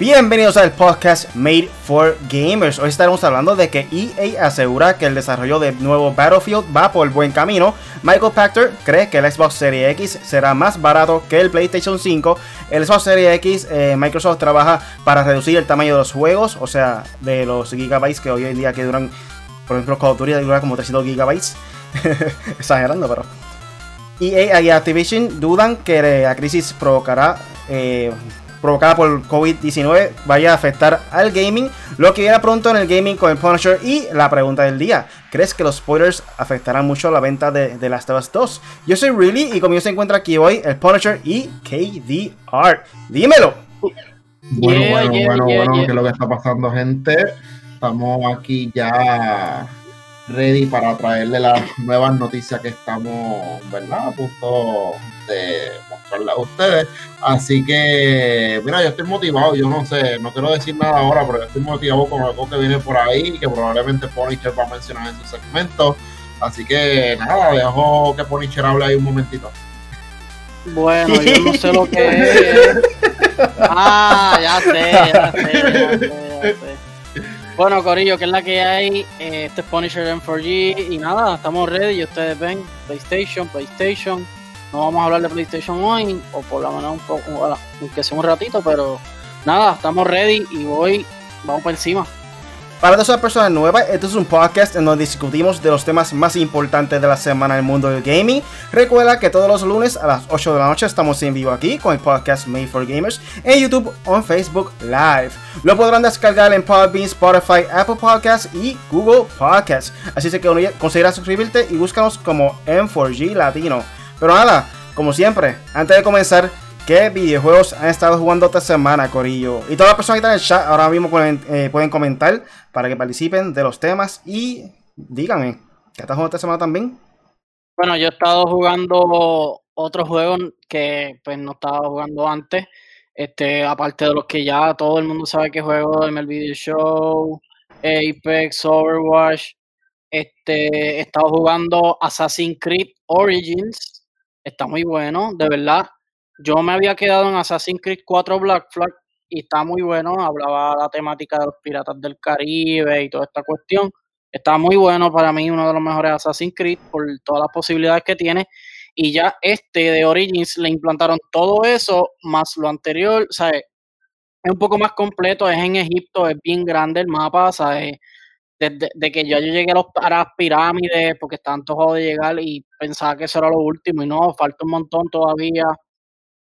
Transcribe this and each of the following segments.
Bienvenidos al podcast Made for Gamers. Hoy estaremos hablando de que EA asegura que el desarrollo del nuevo Battlefield va por buen camino. Michael Pachter cree que el Xbox Series X será más barato que el PlayStation 5. El Xbox Series X, eh, Microsoft trabaja para reducir el tamaño de los juegos, o sea, de los gigabytes que hoy en día que duran, por ejemplo, Call of Duty dura como 300 gigabytes. Exagerando, pero. EA y Activision dudan que la crisis provocará eh, provocada por COVID-19 vaya a afectar al gaming, lo que viene pronto en el gaming con el Punisher y la pregunta del día, ¿crees que los spoilers afectarán mucho la venta de, de Last of Us 2? Yo soy Really y conmigo se encuentra aquí hoy el Punisher y KDR. Dímelo. Bueno, bueno, bueno, bueno, ¿qué es lo que está pasando, gente? Estamos aquí ya ready para traerle las nuevas noticias que estamos, ¿verdad? A punto de mostrarlas a ustedes. Así que, mira, yo estoy motivado, yo no sé, no quiero decir nada ahora, pero yo estoy motivado con algo que viene por ahí, que probablemente Punisher va a mencionar en su segmento. Así que, nada, dejo que Punisher hable ahí un momentito. Bueno, yo no sé lo que es. Ah, ya sé, ya sé, ya sé, ya sé. Bueno, Corillo, que es la que hay. Eh, este es Punisher M4G. Y nada, estamos ready. Y ustedes ven PlayStation, PlayStation. No vamos a hablar de PlayStation hoy, o por lo menos un poco, aunque sea un ratito, pero nada, estamos ready y voy, vamos por encima. Para todas las personas nuevas, este es un podcast en donde discutimos de los temas más importantes de la semana en el mundo del gaming. Recuerda que todos los lunes a las 8 de la noche estamos en vivo aquí con el podcast Made for Gamers en YouTube o en Facebook Live. Lo podrán descargar en Podbean, Spotify, Apple Podcasts y Google Podcasts. Así que considera suscribirte y búscanos como M4G Latino. Pero nada, como siempre, antes de comenzar, ¿Qué videojuegos han estado jugando esta semana, Corillo? Y todas las personas que están en el chat ahora mismo pueden, eh, pueden comentar para que participen de los temas y díganme, ¿qué estás jugando esta semana también? Bueno, yo he estado jugando otros juegos que pues no estaba jugando antes. Este, aparte de los que ya todo el mundo sabe que juego, MLB Show, Apex, Overwatch. Este, he estado jugando Assassin's Creed Origins. Está muy bueno, de verdad yo me había quedado en Assassin's Creed 4 Black Flag y está muy bueno. Hablaba la temática de los piratas del Caribe y toda esta cuestión. Está muy bueno para mí, uno de los mejores Assassin's Creed por todas las posibilidades que tiene. Y ya este de Origins le implantaron todo eso más lo anterior. O sea, es un poco más completo. Es en Egipto, es bien grande el mapa. ¿sabes? Desde de que yo, yo llegué a, los, a las pirámides porque estaba antojado de llegar y pensaba que eso era lo último. Y no, falta un montón todavía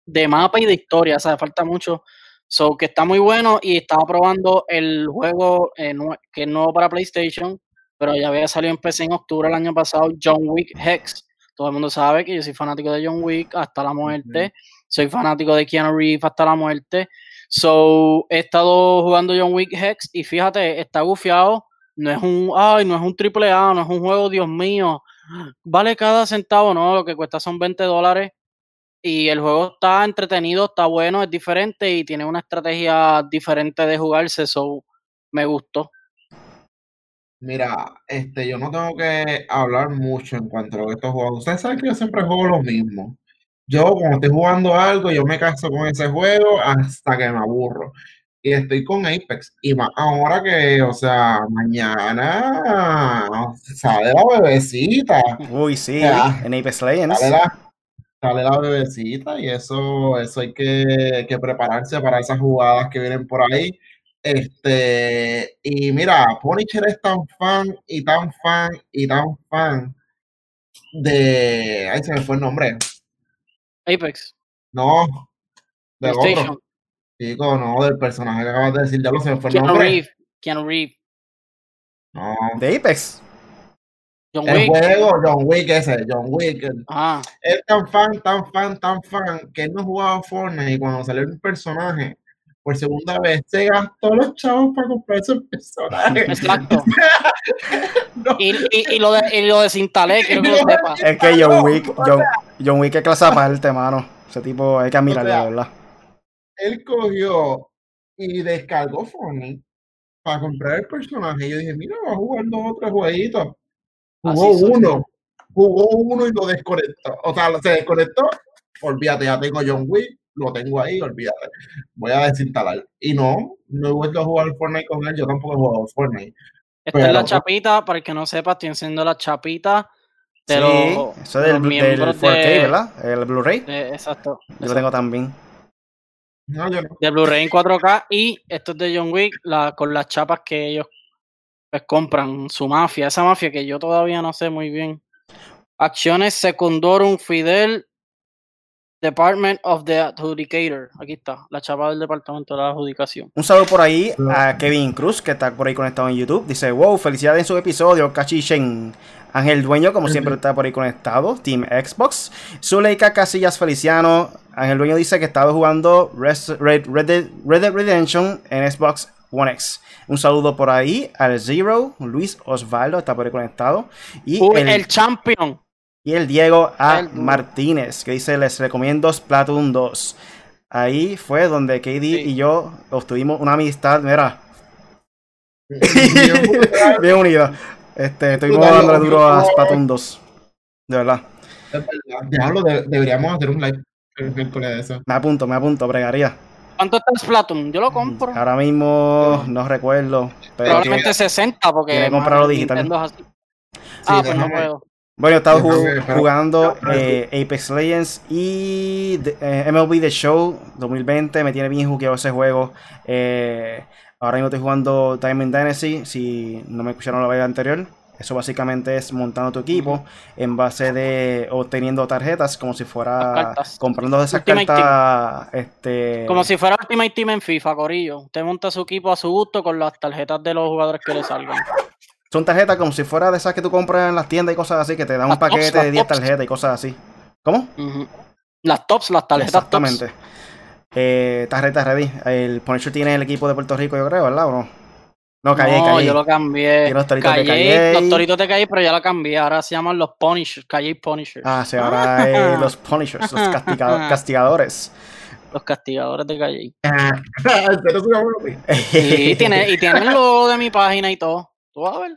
de mapa y de historia, o sea, falta mucho. So, que está muy bueno y estaba probando el juego eh, que es nuevo para PlayStation, pero ya había salido en PC en octubre del año pasado, John Wick Hex. Todo el mundo sabe que yo soy fanático de John Wick hasta la muerte. Soy fanático de Keanu Reeves hasta la muerte. So, he estado jugando John Wick Hex y fíjate, está gufiado. No es un, ay, no es un triple A, no es un juego, Dios mío. Vale cada centavo, no, lo que cuesta son 20 dólares y el juego está entretenido, está bueno, es diferente y tiene una estrategia diferente de jugarse, eso me gustó. Mira, este, yo no tengo que hablar mucho en cuanto a lo estoy jugando. Ustedes saben que yo siempre juego lo mismo. Yo cuando estoy jugando algo, yo me caso con ese juego hasta que me aburro. Y estoy con Apex. Y más ahora que, o sea, mañana sale la bebecita. Uy, sí, en Apex Legends sale la bebecita y eso, eso hay que, prepararse para esas jugadas que vienen por ahí. Este, y mira, Punisher es tan fan y tan fan y tan fan de. Ahí se me fue el nombre. Apex. No, de otro. Chico, no, del personaje que acabas de decir, ya lo se me fue el nombre. Keanu Reeves. No. De Apex. John el juego, John Wick ese, John Wick. Ah. Es tan fan, tan fan, tan fan que él no jugaba Fortnite y cuando salió el personaje por segunda vez se gastó los chavos para comprar ese personaje. Exacto. y, y, y, lo de, y lo desinstalé, quiero que lo sepa. Es que John Wick, John, John Wick es clase aparte, mano. Ese tipo hay que admirarlo, o ¿verdad? Él cogió y descargó Fortnite para comprar el personaje. Y yo dije, mira, va a jugar dos o tres jueguitos Jugó uno, jugó uno y lo desconectó. O sea, se desconectó. Olvídate, ya tengo John Wick, lo tengo ahí, olvídate. Voy a desinstalar. Y no, no he vuelto a jugar Fortnite con él, yo tampoco he jugado Fortnite. Esta es la chapita, para el que no sepa, estoy haciendo la chapita de sí, los, eso del, del 4K, ¿verdad? El Blu-ray. Exacto. Yo lo tengo también. De Blu-ray en 4K y esto es de John Wick la, con las chapas que ellos pues, compran, su mafia, esa mafia que yo todavía no sé muy bien. Acciones Secundorum Fidel Department of the Adjudicator. Aquí está, la chapa del Departamento de la Adjudicación. Un saludo por ahí a Kevin Cruz, que está por ahí conectado en YouTube. Dice, wow, felicidades en su episodio, Cachichen. Ángel Dueño, como siempre, está por ahí conectado. Team Xbox. Zuleika Casillas Feliciano. Ángel Dueño dice que estaba jugando Red, Dead, Redemption en Xbox One X. Un saludo por ahí al Zero. Luis Osvaldo está por ahí conectado. Y el, el champion. Y el Diego A. Martínez, que dice, les recomiendo Splatoon 2. Ahí fue donde KD y yo obtuvimos una amistad, mira. Bien unida. Este, estoy dándole duro a Splatoon 2. De verdad. Diablo, deberíamos hacer un live con eso. Me apunto, me apunto, bregaría. ¿Cuánto está Splatoon? Yo lo compro. Ahora mismo no recuerdo. Pero Probablemente 60 porque... Quiere comprarlo digital. ah, pues no puedo. Bueno, he estado jugando eh, Apex Legends y eh, MLB The Show 2020. Me tiene bien jugado ese juego. Eh, ahora mismo estoy jugando Diamond Dynasty. Si no me escucharon la vez anterior, eso básicamente es montando tu equipo en base de obteniendo tarjetas como si fuera comprando esas cartas. Este... Como si fuera Ultimate Team en FIFA, Corillo. Usted monta su equipo a su gusto con las tarjetas de los jugadores que le salgan. Son tarjetas como si fuera de esas que tú compras en las tiendas y cosas así, que te dan un paquete de 10 tarjetas y cosas así. ¿Cómo? Las tops, las tarjetas Exactamente. Eh, tarjetas ready. El Punisher tiene el equipo de Puerto Rico, yo creo, ¿verdad? ¿O no? No, Calle, no, yo lo cambié. Los toritos de Calle. Los toritos de Calle, pero ya lo cambié. Ahora se llaman los Punishers, Calle Punishers. Ah, sí, ahora es los Punishers, los castigadores. Los castigadores de Calle. sí, tiene, y tiene el logo de mi página y todo. ¿Tú vas a ver?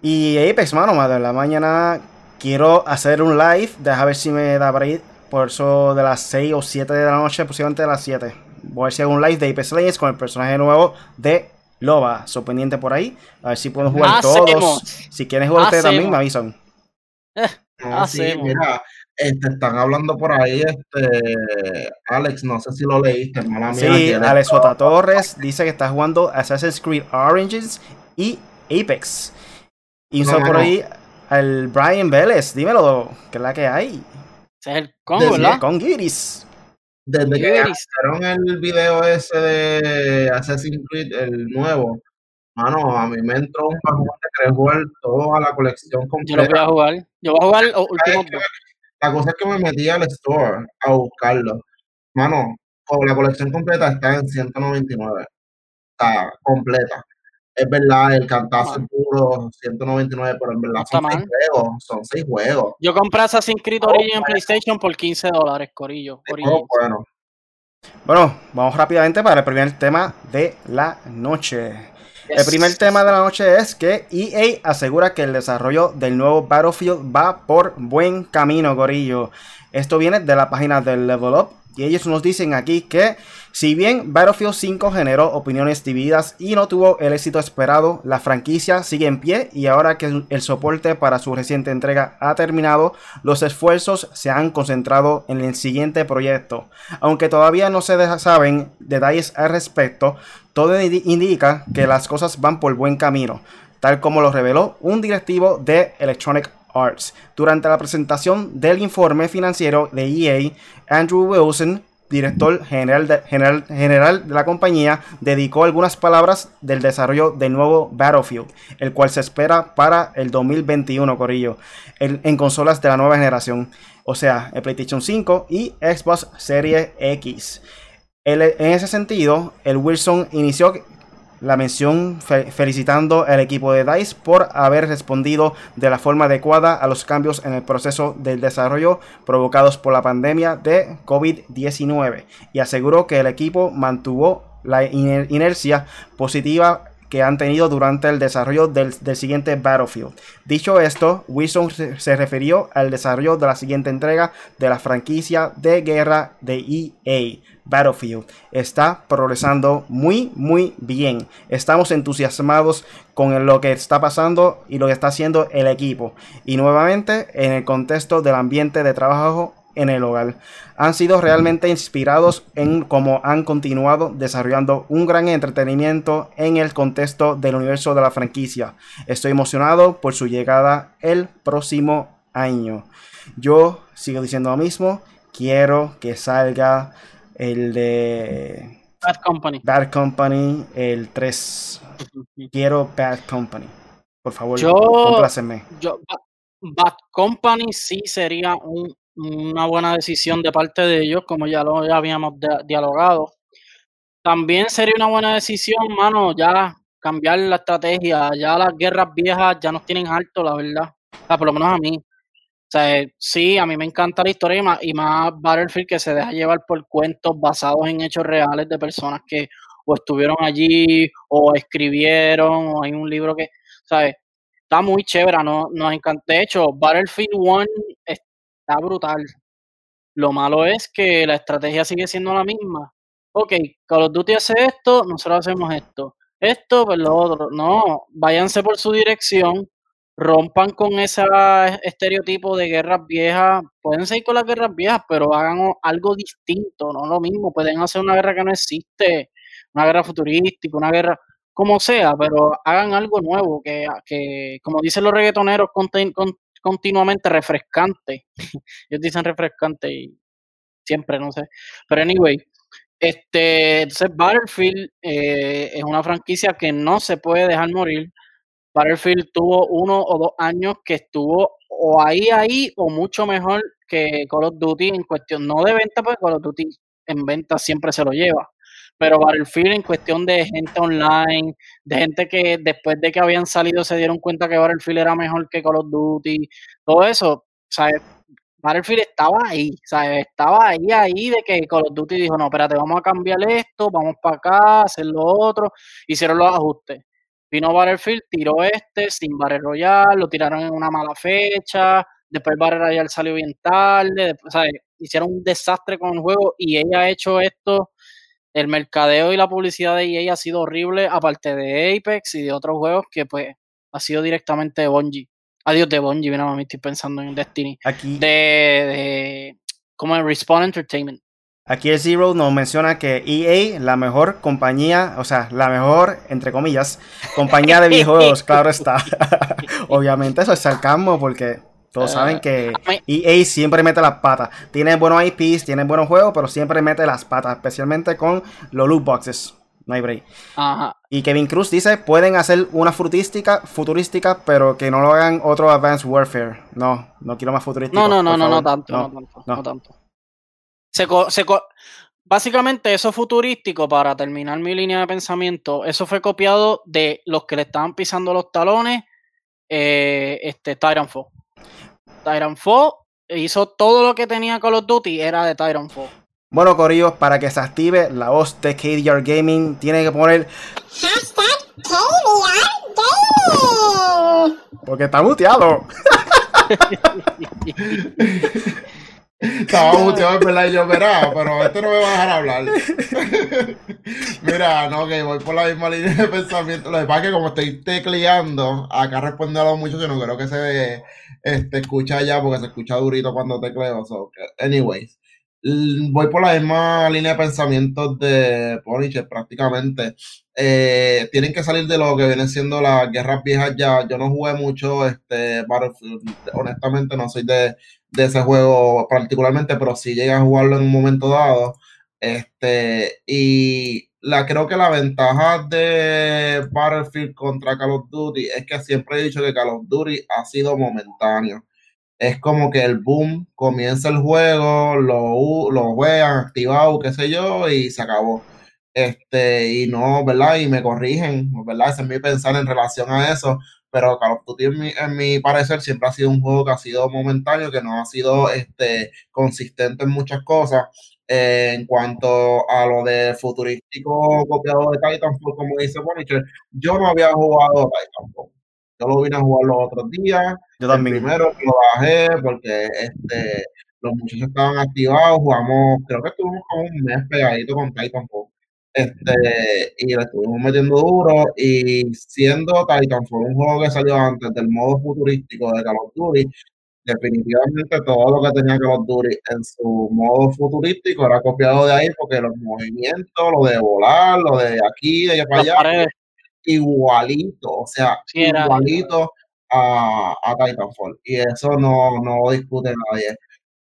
Y Apex, mano, madre, la mañana quiero hacer un live. Deja ver si me da para ir. Por eso de las 6 o 7 de la noche, posiblemente de las 7. Voy a hacer un live de Apex Legends con el personaje nuevo de Loba. So pendiente por ahí. A ver si puedo jugar todos. Si quieren jugar ustedes también, me avisan. Ah, sí, mira, este, están hablando por ahí, este, Alex, no sé si lo leíste, mía. Sí, Alex J. Torres dice que está jugando Assassin's Creed Origins y Apex. Y un por ahí al Brian Vélez. Dímelo, ¿qué es la que hay? Ese es el con, ¿verdad? Con Giris. Desde que hicieron el video ese de Assassin's Creed, el nuevo, mano, a mí me entró un bajón de querer jugar toda la colección completa. Yo lo voy a jugar. Yo voy a jugar los últimos La cosa es que me metí al store a buscarlo. Mano, la colección completa está en 199. Está completa es verdad, el cantazo es puro 199, pero en verdad son seis juegos, son seis juegos. Yo compré Assassin's Creed Origin en PlayStation por 15 dólares, Corillo. bueno. Bueno, vamos rápidamente para el primer tema de la noche. El primer tema de la noche es que EA asegura que el desarrollo del nuevo Battlefield va por buen camino, Corillo. Esto viene de la página del Level Up y ellos nos dicen aquí que si bien Battlefield 5 generó opiniones divididas y no tuvo el éxito esperado, la franquicia sigue en pie y ahora que el soporte para su reciente entrega ha terminado, los esfuerzos se han concentrado en el siguiente proyecto. Aunque todavía no se saben detalles al respecto, todo indica que las cosas van por buen camino, tal como lo reveló un directivo de Electronic Arts. Durante la presentación del informe financiero de EA, Andrew Wilson, director general de, general, general de la compañía, dedicó algunas palabras del desarrollo del nuevo Battlefield, el cual se espera para el 2021, Corillo, en consolas de la nueva generación, o sea, el PlayStation 5 y Xbox Series X. en ese sentido, el Wilson inició la mención felicitando al equipo de DICE por haber respondido de la forma adecuada a los cambios en el proceso del desarrollo provocados por la pandemia de COVID-19 y aseguró que el equipo mantuvo la inercia positiva que han tenido durante el desarrollo del, siguiente Battlefield. Dicho esto, Wilson se, refirió al desarrollo de la siguiente entrega de la franquicia de guerra de EA. Battlefield está progresando muy muy bien. Estamos entusiasmados con lo que está pasando y lo que está haciendo el equipo. Y nuevamente en el contexto del ambiente de trabajo en el hogar. Han sido realmente inspirados en cómo han continuado desarrollando un gran entretenimiento en el contexto del universo de la franquicia. Estoy emocionado por su llegada el próximo año. Yo sigo diciendo lo mismo, quiero que salga el de Bad Company. Bad Company, el 3. Quiero Bad Company. Por favor, yo, Yo, Bad Company sí sería un una buena decisión de parte de ellos, como ya lo habíamos dialogado. También sería una buena decisión, mano, ya cambiar la estrategia. Ya las guerras viejas ya nos tienen alto, la verdad. por lo menos a mí. O sí, a mí me encanta la historia y más, y más Battlefield que se deja llevar por cuentos basados en hechos reales de personas que o estuvieron allí o escribieron o hay un libro que, ¿sabes? Está muy chévere, ¿no? nos encanta. De hecho, Battlefield 1 está brutal. Lo malo es que la estrategia sigue siendo la misma. Ok, Call of Duty hace esto, nosotros hacemos esto. Esto, pues lo otro. No, váyanse por su dirección, rompan con ese estereotipo de guerras viejas. Pueden seguir con las guerras viejas, pero hagan algo distinto, no lo mismo. Pueden hacer una guerra que no existe, una guerra futurística, una guerra como sea, pero hagan algo nuevo, que, que como dicen los reggaetoneros, con, con, continuamente refrescante. Ellos dicen refrescante y siempre, no sé. Pero anyway, este, entonces Battlefield eh, es una franquicia que no se puede dejar morir. Battlefield tuvo uno o dos años que estuvo o ahí, ahí, o mucho mejor que Call of Duty en cuestión, no de venta, porque Call of Duty en venta siempre se lo lleva pero Battlefield en cuestión de gente online, de gente que después de que habían salido se dieron cuenta que Battlefield era mejor que Call of Duty, todo eso, ¿sabes? Battlefield estaba ahí, ¿sabes? Estaba ahí, ahí de que Call of Duty dijo, no, espérate, vamos a cambiar esto, vamos para acá, hacer lo otro, hicieron los ajustes. Vino Battlefield, tiró este sin Battle Royale, lo tiraron en una mala fecha, después Battle Royale salió bien tarde, después, ¿sabes? Hicieron un desastre con el juego y ella ha hecho esto el mercadeo y la publicidad de EA ha sido horrible, aparte de Apex y de otros juegos que pues ha sido directamente de Bungie. Adiós de Bungie, mira, me estoy pensando en Destiny. Aquí. De, de como en Respawn Entertainment. Aquí el Zero nos menciona que EA, la mejor compañía, o sea, la mejor, entre comillas, compañía de videojuegos, claro está. Obviamente eso es sarcasmo porque todos saben ah, que EA siempre mete las patas. Tiene buenos IPs, tiene buenos juegos, pero siempre mete las patas, especialmente con los loot boxes. No hay break. Y Kevin Cruz dice, pueden hacer una futurística, futurística, pero que no lo hagan otro Advanced Warfare. No, no quiero más futurística. No, no, no, no, no, tanto, no, tanto, no, tanto. Se, se básicamente eso futurístico, para terminar mi línea de pensamiento, eso fue copiado de los que le estaban pisando los talones, eh, este Titanfall. Titanfall hizo todo lo que tenía Call of Duty, era de Titanfall. Bueno, Corillo, para que se active la voz de KDR Gaming, tiene que poner hashtag KDR Gaming. Porque está muteado. Estaba muteado, verdad, y yo, verá, pero este no me va a dejar hablar. Mira, no, que voy por la misma línea de pensamiento. Lo que pasa es que como estoy tecleando, acá responde a los muchos que no creo que se este, escucha ya porque se escucha durito cuando tecleo. So, anyways, voy por la misma línea de pensamiento de Punisher prácticamente. Eh, tienen que salir de lo que vienen siendo las guerras viejas ya. Yo no jugué mucho este Battlefield, honestamente no soy de de ese juego particularmente, pero si llega a jugarlo en un momento dado. Este, y la, creo que la ventaja de Battlefield contra Call of Duty es que siempre he dicho que Call of Duty ha sido momentáneo. Es como que el boom comienza el juego, lo, lo juegan activado, qué sé yo, y se acabó. Este, y no, ¿verdad? Y me corrigen, ¿verdad? Ese es mi pensar en relación a eso pero Call of Duty en mi, parecer siempre ha sido un juego que ha sido momentáneo, que no ha sido este, consistente en muchas cosas. en cuanto a lo de futurístico copiado de Titanfall, como dice Punisher, yo no había jugado Titanfall. Yo lo vine a jugar los otros días. Yo también. primero lo bajé porque este, los muchachos estaban activados. Jugamos, creo que estuvimos como un mes pegadito con Titanfall. Este, y le estuvimos metiendo duro. Y siendo Titanfall un juego que salió antes del modo futurístico de Call of Duty, definitivamente todo lo que tenía Call of Duty en su modo futurístico era copiado de ahí porque los movimientos, lo de volar, lo de aquí, de allá para allá, igualito, o sea, igualito a, a, Titanfall. Y eso no, no lo discute nadie.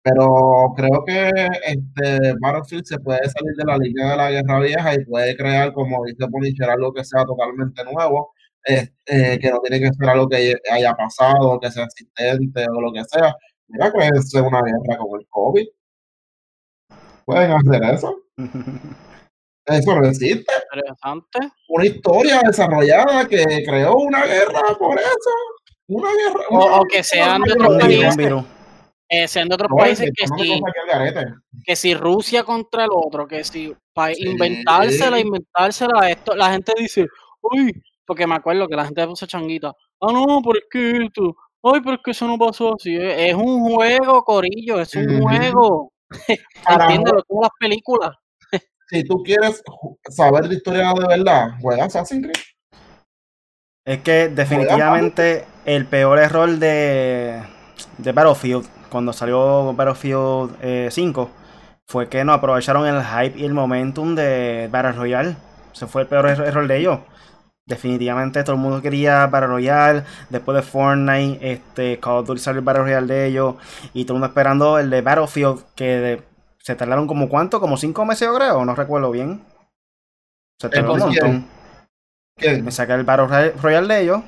Pero creo que este Battlefield se puede salir de la línea de la guerra vieja y puede crear, como dice Punisher, algo que sea totalmente nuevo, este, que no tiene que ser algo que haya pasado, que sea existente o lo que sea. Mira, que una guerra como el COVID. Pueden hacer eso. Eso no existe. Interesante. Una historia desarrollada que creó una guerra por eso. Una guerra. o, que sean de otros países. Eh, sean de otros países que si, que si Rusia contra el otro, que si para inventársela, inventársela, esto, la gente dice, uy, porque me acuerdo que la gente puso changuita, ah no, ¿por qué esto? Ay, pero es que eso no pasó así. Es un juego, Corillo, es un juego. Entiéndelo, todas las películas si tú quieres saber de historia de verdad, juega Assassin's Creed. Es que definitivamente el peor error de, de Battlefield, cuando salió Battlefield 5, eh, fue que no aprovecharon el hype y el momentum de Battle Royale. Ese fue el peor error de ellos. Definitivamente todo el mundo quería Battle Royale. Después de Fortnite, este, Call of Duty salió el Battle Royale de ellos. Y todo el mundo esperando el de Battlefield, que de, se tardaron como cuánto, como cinco meses, yo creo, no recuerdo bien. Se tardó un montón. Me saqué el Battle Royale de ellos.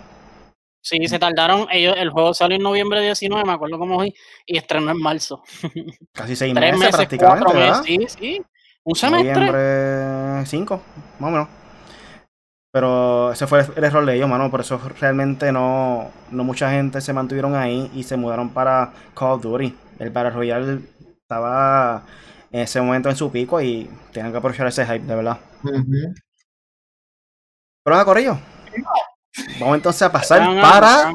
Sí, se tardaron. Ellos, el juego salió en noviembre 19, me acuerdo cómo hoy, y estrenó en marzo. Casi seis meses, prácticamente. ¿verdad? sí, sí. Un semestre. Noviembre 5, más o menos. Pero ese fue el error de ellos, mano. Por eso realmente no, no mucha gente se mantuvieron ahí y se mudaron para Call of Duty. El Battle Royale estaba en ese momento en su pico y tenían que aprovechar ese hype, de verdad. Pero nada, Corrillo. Vamos entonces a pasar para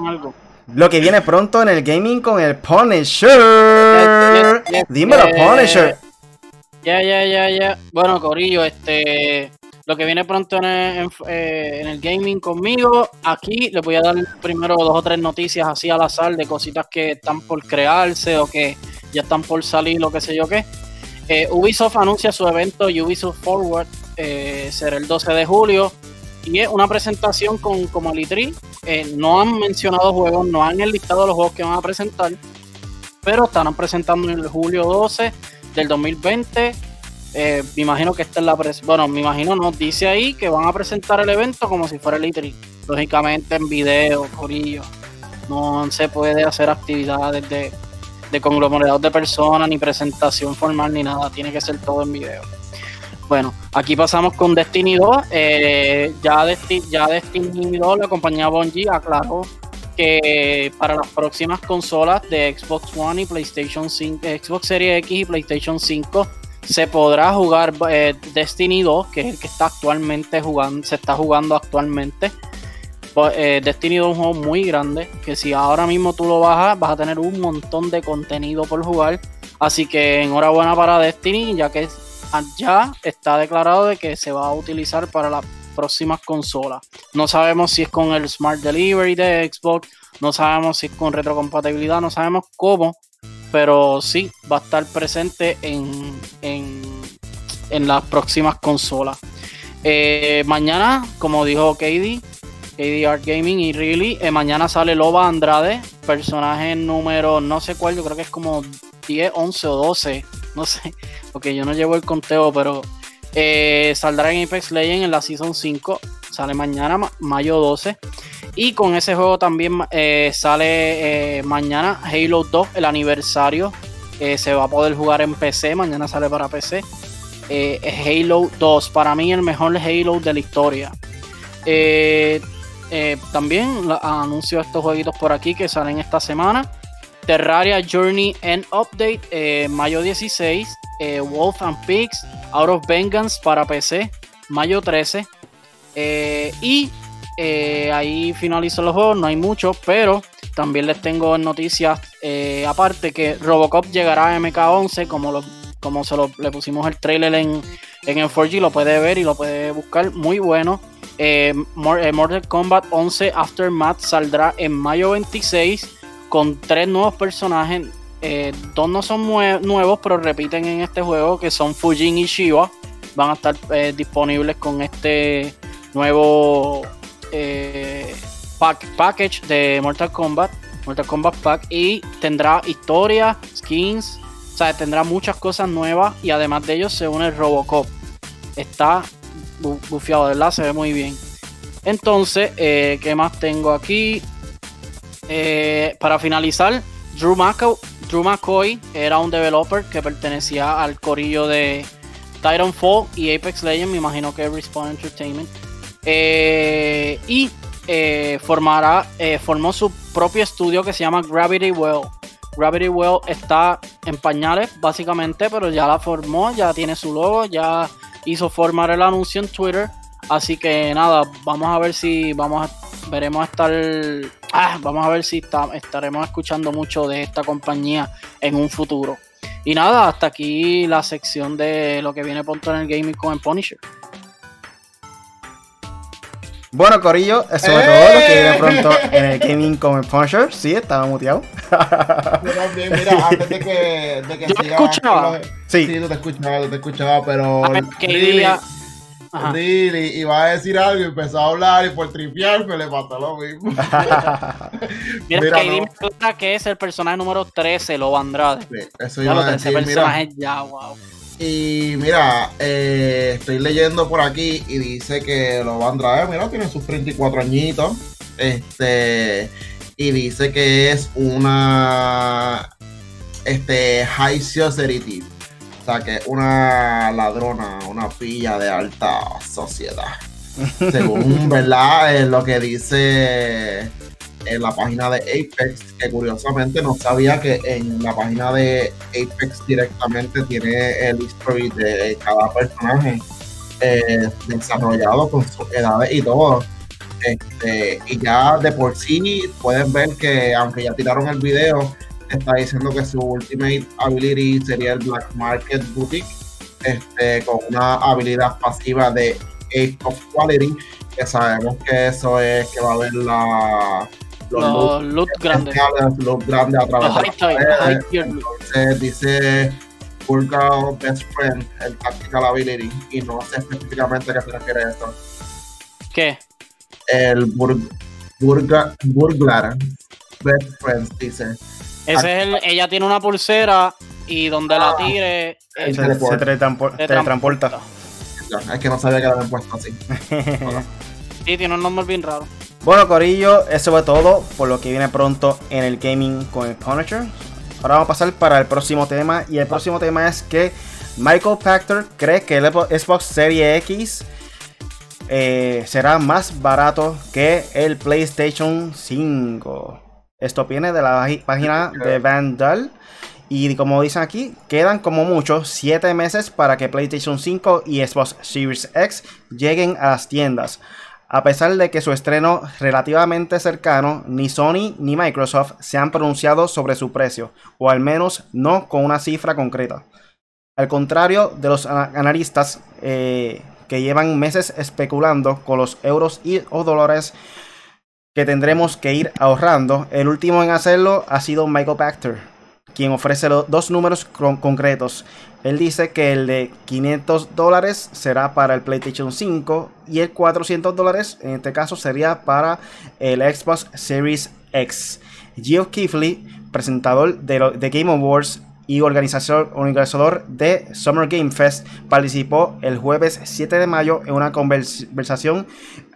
lo que viene pronto en el gaming con el Punisher. Dímelo, Punisher. Ya, ya, ya, ya. Bueno, Corillo, este. Lo que viene pronto en el, eh, en el, gaming conmigo, aquí les voy a dar primero dos o tres noticias así al azar de cositas que están por crearse o que ya están por salir, lo que sé yo qué. Eh, Ubisoft anuncia su evento Ubisoft Forward, eh, será el 12 de julio. Y es una presentación con como el eh, no han mencionado juegos, no han enlistado los juegos que van a presentar, pero estarán presentando en el julio 12 del 2020. me imagino que esta es la bueno, me imagino nos dice ahí que van a presentar el evento como si fuera el E3. Lógicamente en video, corillo. No se puede hacer actividades de, de conglomerados de personas, ni presentación formal, ni nada. Tiene que ser todo en video. Bueno, aquí pasamos con Destiny 2. Eh, ya, ya Destiny 2, la compañía Bungie aclaró que para las próximas consolas de Xbox One y PlayStation 5, Xbox Series X y PlayStation 5 se podrá jugar eh, Destiny 2, que es el que está actualmente jugando, se está jugando actualmente pues, eh, Destiny 2 es un juego muy grande, que si ahora mismo tú lo bajas, vas a tener un montón de contenido por jugar. Así que enhorabuena para Destiny, ya que ya está declarado de que se va a utilizar para las próximas consolas. No sabemos si es con el Smart Delivery de Xbox, no sabemos si es con retrocompatibilidad, no sabemos cómo, pero sí va a estar presente en, en, las próximas consolas. Eh, mañana, como dijo Katie, KD Art Gaming y Really. Eh, mañana sale Loba Andrade, personaje número no sé cuál, yo creo que es como 10, 11 o 12, no sé, porque yo no llevo el conteo, pero eh, saldrá en Apex Legends en la Season 5, sale mañana, mayo 12. Y con ese juego también eh, sale mañana Halo 2, el aniversario. se va a poder jugar en PC, mañana sale para PC. Halo 2, para mí el mejor Halo de la historia. Eh, eh, también anuncio estos jueguitos por aquí que salen esta semana. Terraria Journey End Update, eh, mayo 16. Eh, Wolf and Pigs, Out of Vengeance para PC, mayo 13. y ahí finalizo los juegos, no hay mucho, pero también les tengo noticias aparte que Robocop llegará a MK11 como lo como se lo, le pusimos el trailer en, en el 4G, lo puede ver y lo puede buscar. Muy bueno. Eh, eh, Mortal Kombat 11 Aftermath saldrá en mayo 26 con tres nuevos personajes. Eh, dos no son nuevos, pero repiten en este juego, que son Fujin y Shiva. Van a estar disponibles con este nuevo package de Mortal Kombat. Mortal Kombat Pack. Y tendrá historia, skins, o sea, tendrá muchas cosas nuevas y además de ellos se une Robocop. Está bufiado, ¿verdad? Se ve muy bien. Entonces, eh, ¿qué más tengo aquí? Eh, para finalizar, Drew, McCoy era un developer que pertenecía al corillo de Titanfall y Apex Legends, me imagino que Respawn Entertainment. Eh, y formará, formó su propio estudio que se llama Gravity Well. Gravity Well está en pañales, básicamente, pero ya la formó, ya tiene su logo, ya hizo formar el anuncio en Twitter. Así que nada, vamos a ver si vamos a, veremos estar, ah, vamos a ver si estaremos escuchando mucho de esta compañía en un futuro. Y nada, hasta aquí la sección de lo que viene pronto en el gaming con el Punisher. Bueno, Corillo, eso es todo lo que viene pronto en el Gaming Comer Puncher. Sí, estaba muteado. Yo también, mira, antes de que, de que Yo te escuchaba. Sí. sí, no te escuchaba, no te escuchaba, pero. Really, really, iba a decir algo y empezó a hablar y por tripearme le pasó lo mismo. mira, mira que no. que es el personaje número 13, Lobo Andrade. Sí, eso ya lo decir, ese personaje ya, wow. Y mira, eh, estoy leyendo por aquí y dice que lo van a traer, mira, tiene sus 34 añitos. Este, y dice que es una este high society. O sea, que es una ladrona, una pilla de alta sociedad. Según, ¿verdad? Es lo que dice en la página de Apex, que curiosamente no sabía que en la página de Apex directamente tiene el history de cada personaje eh, desarrollado con sus edades y todo. Este, y ya de por sí pueden ver que aunque ya tiraron el video, está diciendo que su ultimate ability sería el Black Market Boutique, este, con una habilidad pasiva de Ace of Quality, que sabemos que eso es que va a haber la los, loot, grandes. Los grandes a través de Entonces dice Burger Best Friend, el Tactical Ability, y no sé específicamente a qué se refiere esto. ¿Qué? El bur Burglar Best Friend, dice. Ese es el, ella tiene una pulsera y donde la ah. tire se, se, se teletransporta. Es que no sabía que la habían puesto así. sí, tiene un nombre bien raro. Bueno, Corillo, eso fue todo por lo que viene pronto en el gaming con el Punisher. Ahora vamos a pasar para el próximo tema. Y el próximo tema es que Michael Pachter cree que el Xbox Series X eh, será más barato que el PlayStation 5. Esto viene de la página de Vandal. Y como dicen aquí, quedan como mucho 7 meses para que PlayStation 5 y Xbox Series X lleguen a las tiendas. A pesar de que su estreno relativamente cercano, ni Sony ni Microsoft se han pronunciado sobre su precio, o al menos no con una cifra concreta. Al contrario de los analistas eh, que llevan meses especulando con los euros y o dólares que tendremos que ir ahorrando, el último en hacerlo ha sido Michael Pachter, quien ofrece dos números concretos él dice que el de 500 dólares será para el PlayStation 5 y el 400 dólares en este caso sería para el Xbox Series X. Geoff Keighley, presentador de, Game Awards y organizador, organizador de Summer Game Fest, participó el jueves 7 de mayo en una conversación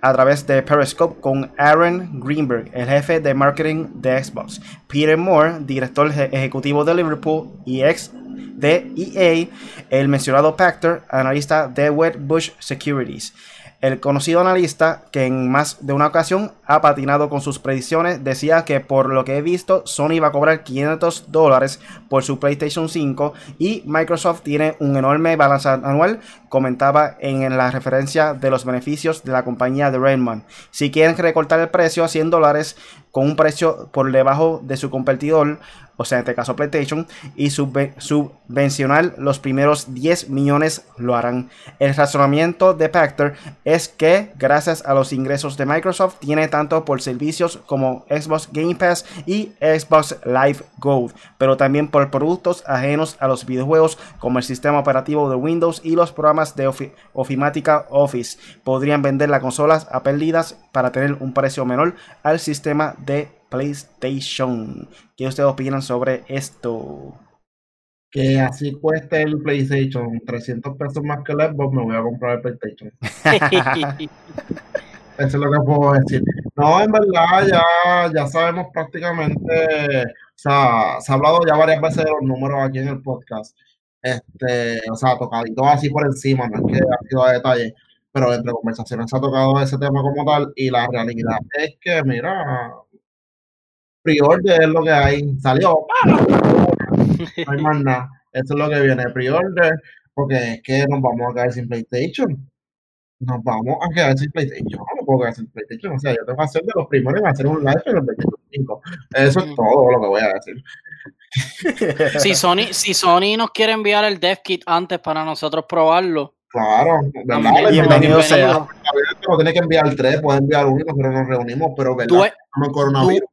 a través de Periscope con Aaron Greenberg, el jefe de marketing de Xbox, Peter Moore, director ejecutivo de Liverpool y ex de EA, el mencionado Pactor, analista de Wedbush Securities. El conocido analista que en más de una ocasión ha patinado con sus predicciones. Decía que por lo que he visto, Sony va a cobrar 500 dólares por su PlayStation 5 y Microsoft tiene un enorme balance anual. Comentaba en la referencia de los beneficios de la compañía de Rainman. Si quieren recortar el precio a 100 dólares con un precio por debajo de su competidor, o sea, en este caso PlayStation, y subvencionar los primeros 10 millones lo harán. El razonamiento de Pactor es que gracias a los ingresos de Microsoft tiene tanto por servicios como Xbox Game Pass y Xbox Live Gold, pero también por productos ajenos a los videojuegos como el sistema operativo de Windows y los programas de ofimática Office. Podrían vender las consolas a para tener un precio menor al sistema de PlayStation. ¿Qué ustedes opinan sobre esto? Que así cueste el PlayStation 300 pesos más que el Xbox, me voy a comprar el PlayStation. Eso es lo que puedo decir. No, en verdad, ya, ya sabemos prácticamente, o sea, se ha hablado ya varias veces de los números aquí en el podcast. Este, o sea, tocadito así por encima, no es que ha sido a detalle, pero entre conversaciones se ha tocado ese tema como tal y la realidad es que, mira, pre-order es lo que hay, salió, no hay más nada, eso es lo que viene, pre-order, porque es que nos vamos a quedar sin PlayStation, nos vamos a quedar sin PlayStation, yo no me puedo quedar sin PlayStation, o sea, yo tengo que hacer de los primeros en hacer un live en el PlayStation 5, eso es todo lo que voy a decir. Si Sony, si Sony nos quiere enviar el dev kit antes para nosotros probarlo, Claro, ¿verdad? Bienvenido sea. No tiene que enviar tres, puede enviar uno, pero nos reunimos, pero ¿verdad? Tú, coronavirus.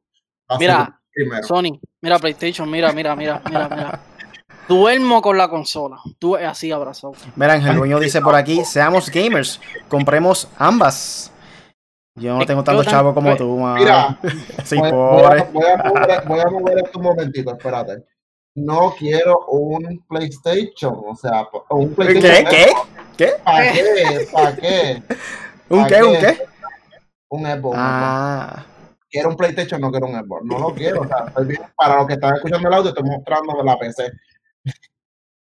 Mira, Sony, mira PlayStation, mira, mira, mira, mira, mira. Duermo con la consola. Tú así abrazado. Mira, Ángel Dueño dice por aquí, seamos gamers, compremos ambas. Yo no tengo tanto chavo como pues, tú, man. Mira, sí, voy, voy, a, voy, a mover, voy a mover esto un momentito, espérate. No quiero un PlayStation, o sea, un PlayStation. ¿Qué? ¿Qué? ¿Para qué? ¿Para qué? ¿Un qué? ¿Un qué? Un Xbox. Ah quiero un PlayStation, no quiero un Xbox. No lo quiero. O sea, para los que están escuchando el audio, estoy mostrando la PC.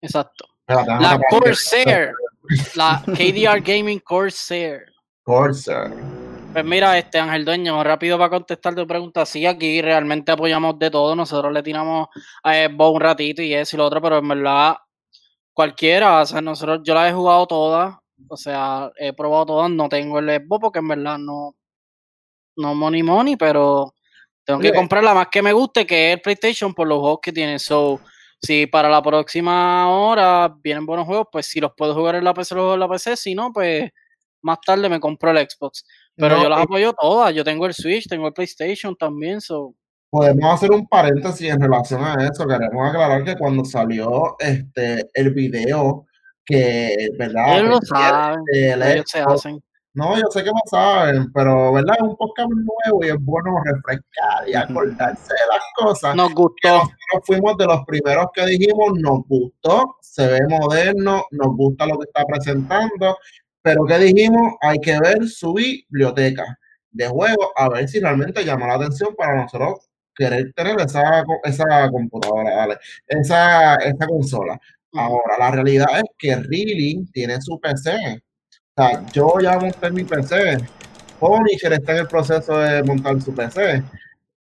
Exacto. La Corsair. La KDR Gaming Corsair. Corsair. Pues mira, este Ángel Dueño, rápido para contestar tu pregunta. Sí, aquí realmente apoyamos de todo. Nosotros le tiramos a Xbox un ratito y eso y lo otro, pero en verdad, cualquiera, o sea, nosotros, yo la he jugado todas. O sea, he probado todas, no tengo el Xbox porque en verdad no, no money money, pero tengo que comprar la más que me guste, que es el PlayStation, por los juegos que tiene. So, si para la próxima hora vienen buenos juegos, pues si los puedo jugar en la PC, los en la PC. Si no, pues más tarde me compro el Xbox. Pero yo las apoyo todas. Yo tengo el Switch, tengo el PlayStation también. So. Podemos hacer un paréntesis en relación a eso. Queremos aclarar que cuando salió este el video, que, ¿verdad? Ellos lo saben. ellos se hacen no, yo sé que lo saben, pero ¿verdad? Es un podcast nuevo y es bueno refrescar y acordarse de las cosas. Nos gustó. Nosotros fuimos de los primeros que dijimos, nos gustó, se ve moderno, nos gusta lo que está presentando, pero ¿qué dijimos? Hay que ver su biblioteca de juegos, a ver si realmente llama la atención para nosotros querer tener esa, esa computadora, ¿vale? esa, esa consola. Ahora, la realidad es que Really tiene su PC o sea, yo ya monté mi PC. Punisher está en el proceso de montar su PC.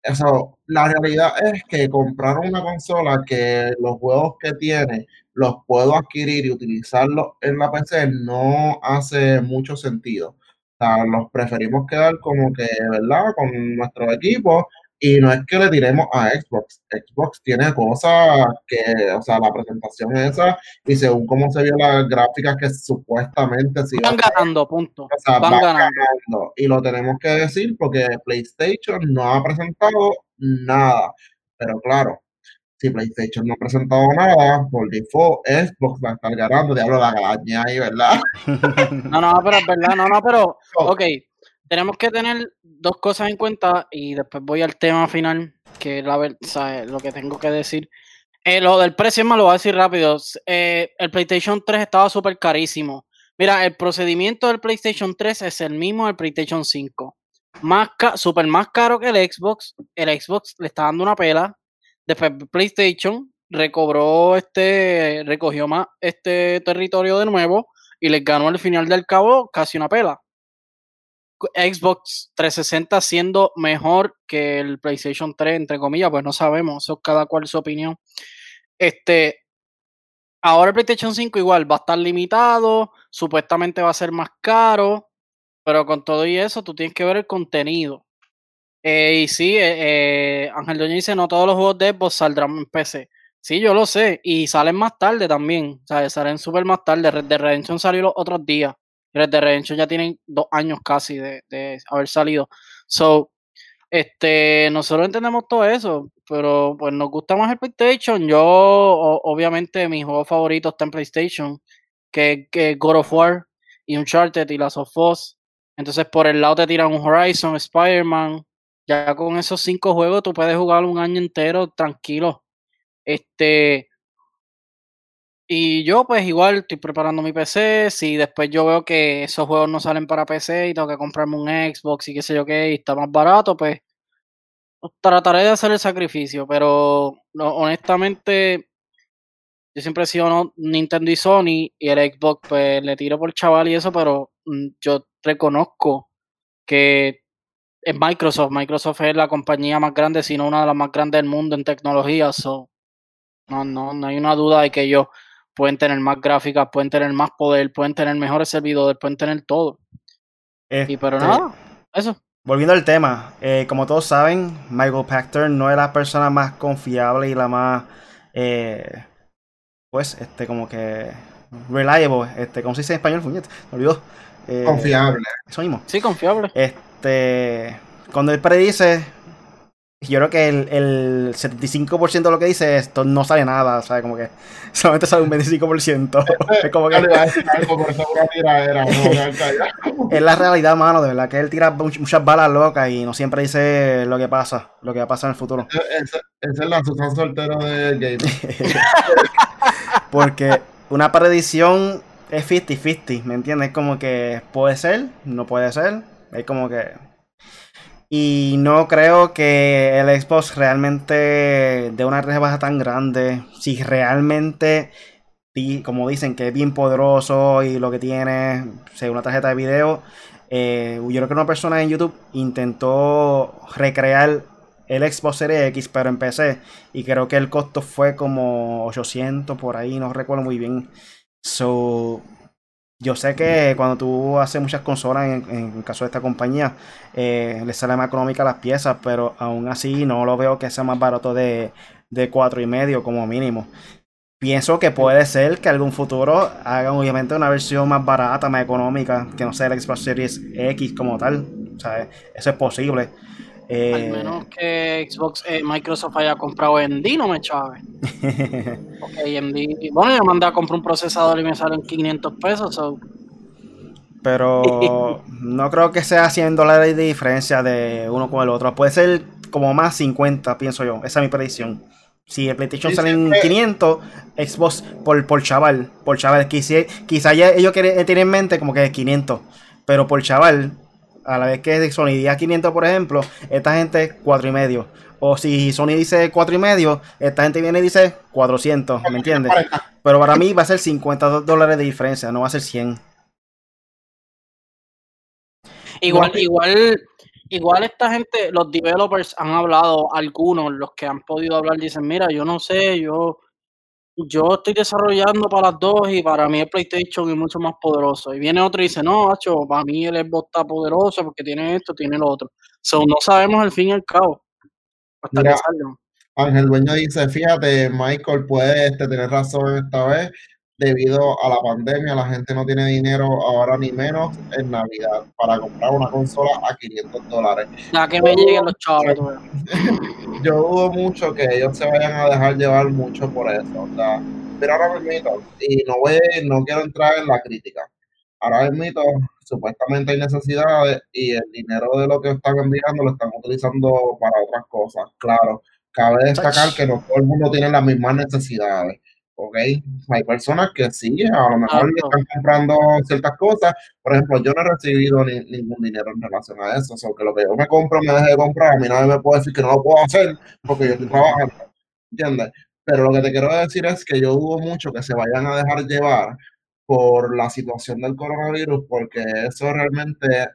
Eso, la realidad es que comprar una consola que los juegos que tiene los puedo adquirir y utilizarlos en la PC no hace mucho sentido. O sea, los preferimos quedar como que, ¿verdad? Con nuestro equipo y no es que le tiremos a Xbox. Xbox tiene cosas que, o sea, la presentación esa, y según cómo se vio las gráficas que supuestamente sí. Van ganando, punto. O sea, van, ganando. Y lo tenemos que decir porque PlayStation no ha presentado nada. Pero claro, si PlayStation no ha presentado nada, por default Xbox va a estar ganando, diablo la galaña ahí, ¿verdad? no, no, pero es verdad, no, no, pero, ok, tenemos que tener dos cosas en cuenta y después voy al tema final, que es la, lo que tengo que decir. Eh, lo del precio, más lo voy a decir rápido. Eh, el PlayStation 3 estaba súper carísimo. Mira, el procedimiento del PlayStation 3 es el mismo del PlayStation 5. Más súper más caro que el Xbox. El Xbox le está dando una pela. Después PlayStation recobró este, recogió más este territorio de nuevo y les ganó al final del cabo casi una pela. Xbox 360 siendo mejor que el PlayStation 3, entre comillas, pues no sabemos, eso es cada cual su opinión. Este, ahora el PlayStation 5 igual va a estar limitado, supuestamente va a ser más caro, pero con todo y eso tú tienes que ver el contenido. Eh, y sí, eh, eh, Ángel Doña dice, no todos los juegos de Xbox saldrán en PC. Sí, yo lo sé. Y salen más tarde también. O sea, salen súper más tarde. Red Dead Redemption salió los otros días. Red Dead Redemption ya tienen dos años casi de, de haber salido. So, este, nosotros entendemos todo eso, pero pues nos gusta más el PlayStation. Yo, obviamente, mi juego favorito está en PlayStation, que es God of War y Uncharted y Last of Us. Entonces, por el lado te tiran un Horizon, Spider-Man. Ya con esos cinco juegos tú puedes jugar un año entero tranquilo. Este, y yo pues igual estoy preparando mi PC, si después yo veo que esos juegos no salen para PC y tengo que comprarme un Xbox y qué sé yo qué, y está más barato, pues, trataré de hacer el sacrificio, pero honestamente yo siempre he sido Nintendo y Sony y el Xbox pues le tiro por chaval y eso, pero mm, yo reconozco que es Microsoft, Microsoft es la compañía más grande, si no una de las más grandes del mundo en tecnología, so, no, no, no hay una duda de que yo pueden tener más gráficas, pueden tener más poder, pueden tener mejores servidores, pueden tener todo. y pero este, nada, eso. Volviendo al tema, eh, como todos saben, Michael Pachter no es la persona más confiable y la más, eh, pues, este, como que reliable, este, ¿cómo se dice en español? Me olvidó. Eh, confiable. Eso mismo. Sí, confiable. Este, cuando él predice yo creo que el, el 75% de lo que dice esto no sale nada, ¿sabes? Como que solamente sale un 25%. es como que. es la realidad, mano, de verdad, que él tira muchas balas locas y no siempre dice lo que pasa, lo que va a pasar en el futuro. Esa es la Susan soltero de Game. Porque una predicción es 50-50, ¿me entiendes? Es como que puede ser, no puede ser. Es como que y no creo que el Xbox realmente de una rebaja tan grande, si realmente, como dicen, que es bien poderoso y lo que tiene, según una tarjeta de video, eh, yo creo que una persona en YouTube intentó recrear el Xbox Series X, pero en PC, y creo que el costo fue como 800 por ahí, no recuerdo muy bien. So, yo sé que cuando tú haces muchas consolas, en, el caso de esta compañía, eh, le sale más económica las piezas, pero aún así no lo veo que sea más barato de, de y medio como mínimo. Pienso que puede ser que algún futuro hagan obviamente una versión más barata, más económica, que no sea el Xbox Series X como tal. O sea, eso es posible. Al eh, menos que Xbox, eh, Microsoft haya comprado AMD, no me chave. Porque AMD, bueno, yo mandé a comprar un procesador y me salen 500 pesos. Pero no creo que sea 100 dólares de diferencia de uno con el otro. Puede ser como más 50, pienso yo. Esa es mi predicción. Si el PlayStation sale en 500, Xbox por, por chaval, por chaval. Quizá, quizá ya ellos tienen en mente como que 500, pero por chaval a la vez que Sony diga 500, por ejemplo, esta gente cuatro y medio. O si Sony dice cuatro y medio, esta gente viene y dice 400, ¿me entiendes? Pero para mí va a ser 50 dólares de diferencia, no va a ser 100. Igual, igual, igual esta gente, los developers han hablado, algunos, los que han podido hablar, dicen, mira, yo no sé, yo yo estoy desarrollando para las dos y para mí el PlayStation es mucho más poderoso. Y viene otro y dice, no, macho, para mí el Xbox está poderoso porque tiene esto, tiene lo otro. So, no sabemos el fin y el cabo. Hasta Mira, Ángel Dueño dice, fíjate, Michael puede este, tener razón esta vez debido a la pandemia, la gente no tiene dinero ahora ni menos en Navidad para comprar una consola a 500 dólares. Ya que me lleguen los chavos. Yo dudo mucho que ellos se vayan a dejar llevar mucho por eso. O sea, pero ahora mismo, y no, voy, no quiero entrar en la crítica. Ahora mismo, supuestamente hay necesidades y el dinero de lo que están enviando lo están utilizando para otras cosas. Claro, cabe destacar que no todo el mundo tiene las mismas necesidades ¿ok? Hay personas que sí, a lo mejor le están comprando ciertas cosas. Por ejemplo, yo no he recibido ningún dinero en relación a eso. O sea, que lo que yo me compro, me deje de comprar. A mí nadie me puede decir que no lo puedo hacer porque yo estoy trabajando. ¿Entiendes? Pero lo que te quiero decir es que yo dudo mucho que se vayan a dejar llevar por la situación del coronavirus, porque eso realmente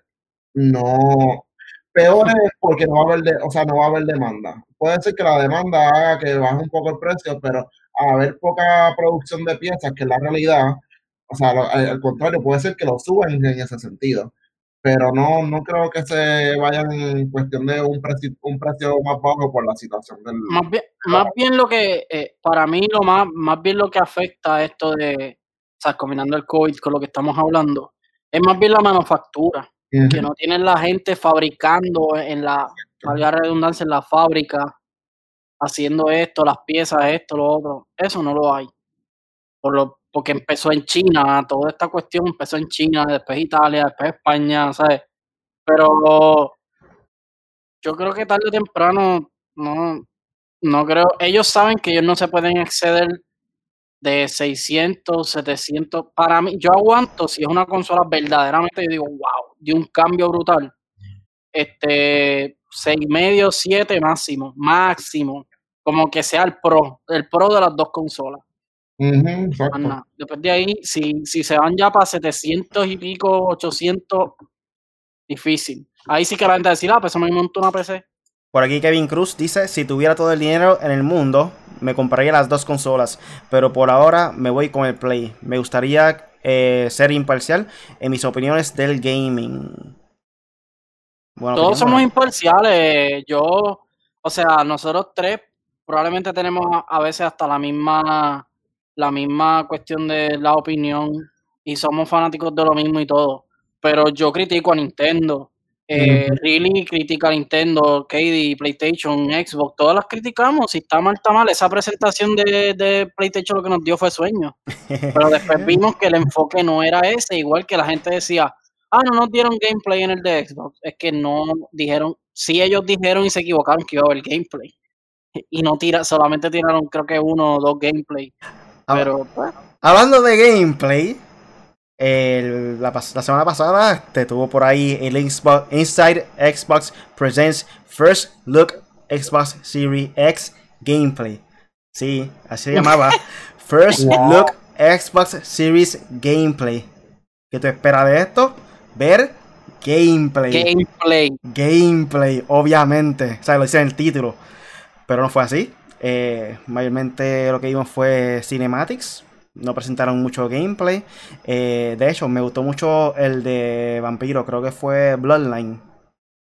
no. Peor es porque no va a haber, o sea, no va a haber demanda. Puede ser que la demanda haga que baje un poco el precio, pero a haber poca producción de piezas, que es la realidad, o sea, al, contrario, puede ser que lo suban en ese sentido. Pero no, no creo que se vayan en cuestión de un precio, un precio más bajo por la situación del. Más bien, más bien lo que, eh, para mí, lo más, más bien lo que afecta esto de, o sea, combinando el COVID con lo que estamos hablando, es más bien la manufactura, que no tienen la gente fabricando en la, valga redundancia, en la fábrica, haciendo esto, las piezas, esto, lo otro. Eso no lo hay. Por lo, porque empezó en China, toda esta cuestión empezó en China, después Italia, después España, ¿sabes? Pero yo creo que tarde o temprano, no, no creo, ellos saben que ellos no se pueden exceder de 600, 700. Para mí, yo aguanto si es una consola verdaderamente, yo digo, wow, de un cambio brutal. Este, seis medio, siete máximo, máximo. Como que sea el pro, el pro de las dos consolas. Después de ahí, si, si se van ya para 700 y pico, 800, difícil. Ahí sí que la gente decir, ah, pues eso me montó una PC. Por aquí Kevin Cruz dice, si tuviera todo el dinero en el mundo, me compraría las dos consolas, pero por ahora me voy con el Play. Me gustaría eh, ser imparcial en mis opiniones del gaming. Todos somos imparciales. Yo, o sea, nosotros tres probablemente tenemos a veces hasta la misma, la misma cuestión de la opinión y somos fanáticos de lo mismo y todo. Pero yo critico a Nintendo. Eh, Really critica a Nintendo, KD, PlayStation, Xbox, todas las criticamos. Si está mal, está mal. Esa presentación de, de, PlayStation lo que nos dio fue sueño. Pero después vimos que el enfoque no era ese, igual que la gente decía, ah, no nos dieron gameplay en el de Xbox. Es que no dijeron, sí ellos dijeron y se equivocaron que iba a haber gameplay. Y no tira, solamente tiraron creo que uno o dos gameplay. Pero, pues. Hablando de gameplay, la, semana pasada te tuvo por ahí el Inside Xbox Presents First Look Xbox Series X Gameplay. Sí, así se llamaba. First Look Xbox Series Gameplay. ¿Qué te espera de esto? Ver gameplay. Gameplay. Gameplay, obviamente. O sea, lo dice en el título. Pero no fue así. Eh, mayormente lo que vimos fue cinematics, no presentaron mucho gameplay. Eh, de hecho, me gustó mucho el de Vampiro, creo que fue Bloodline.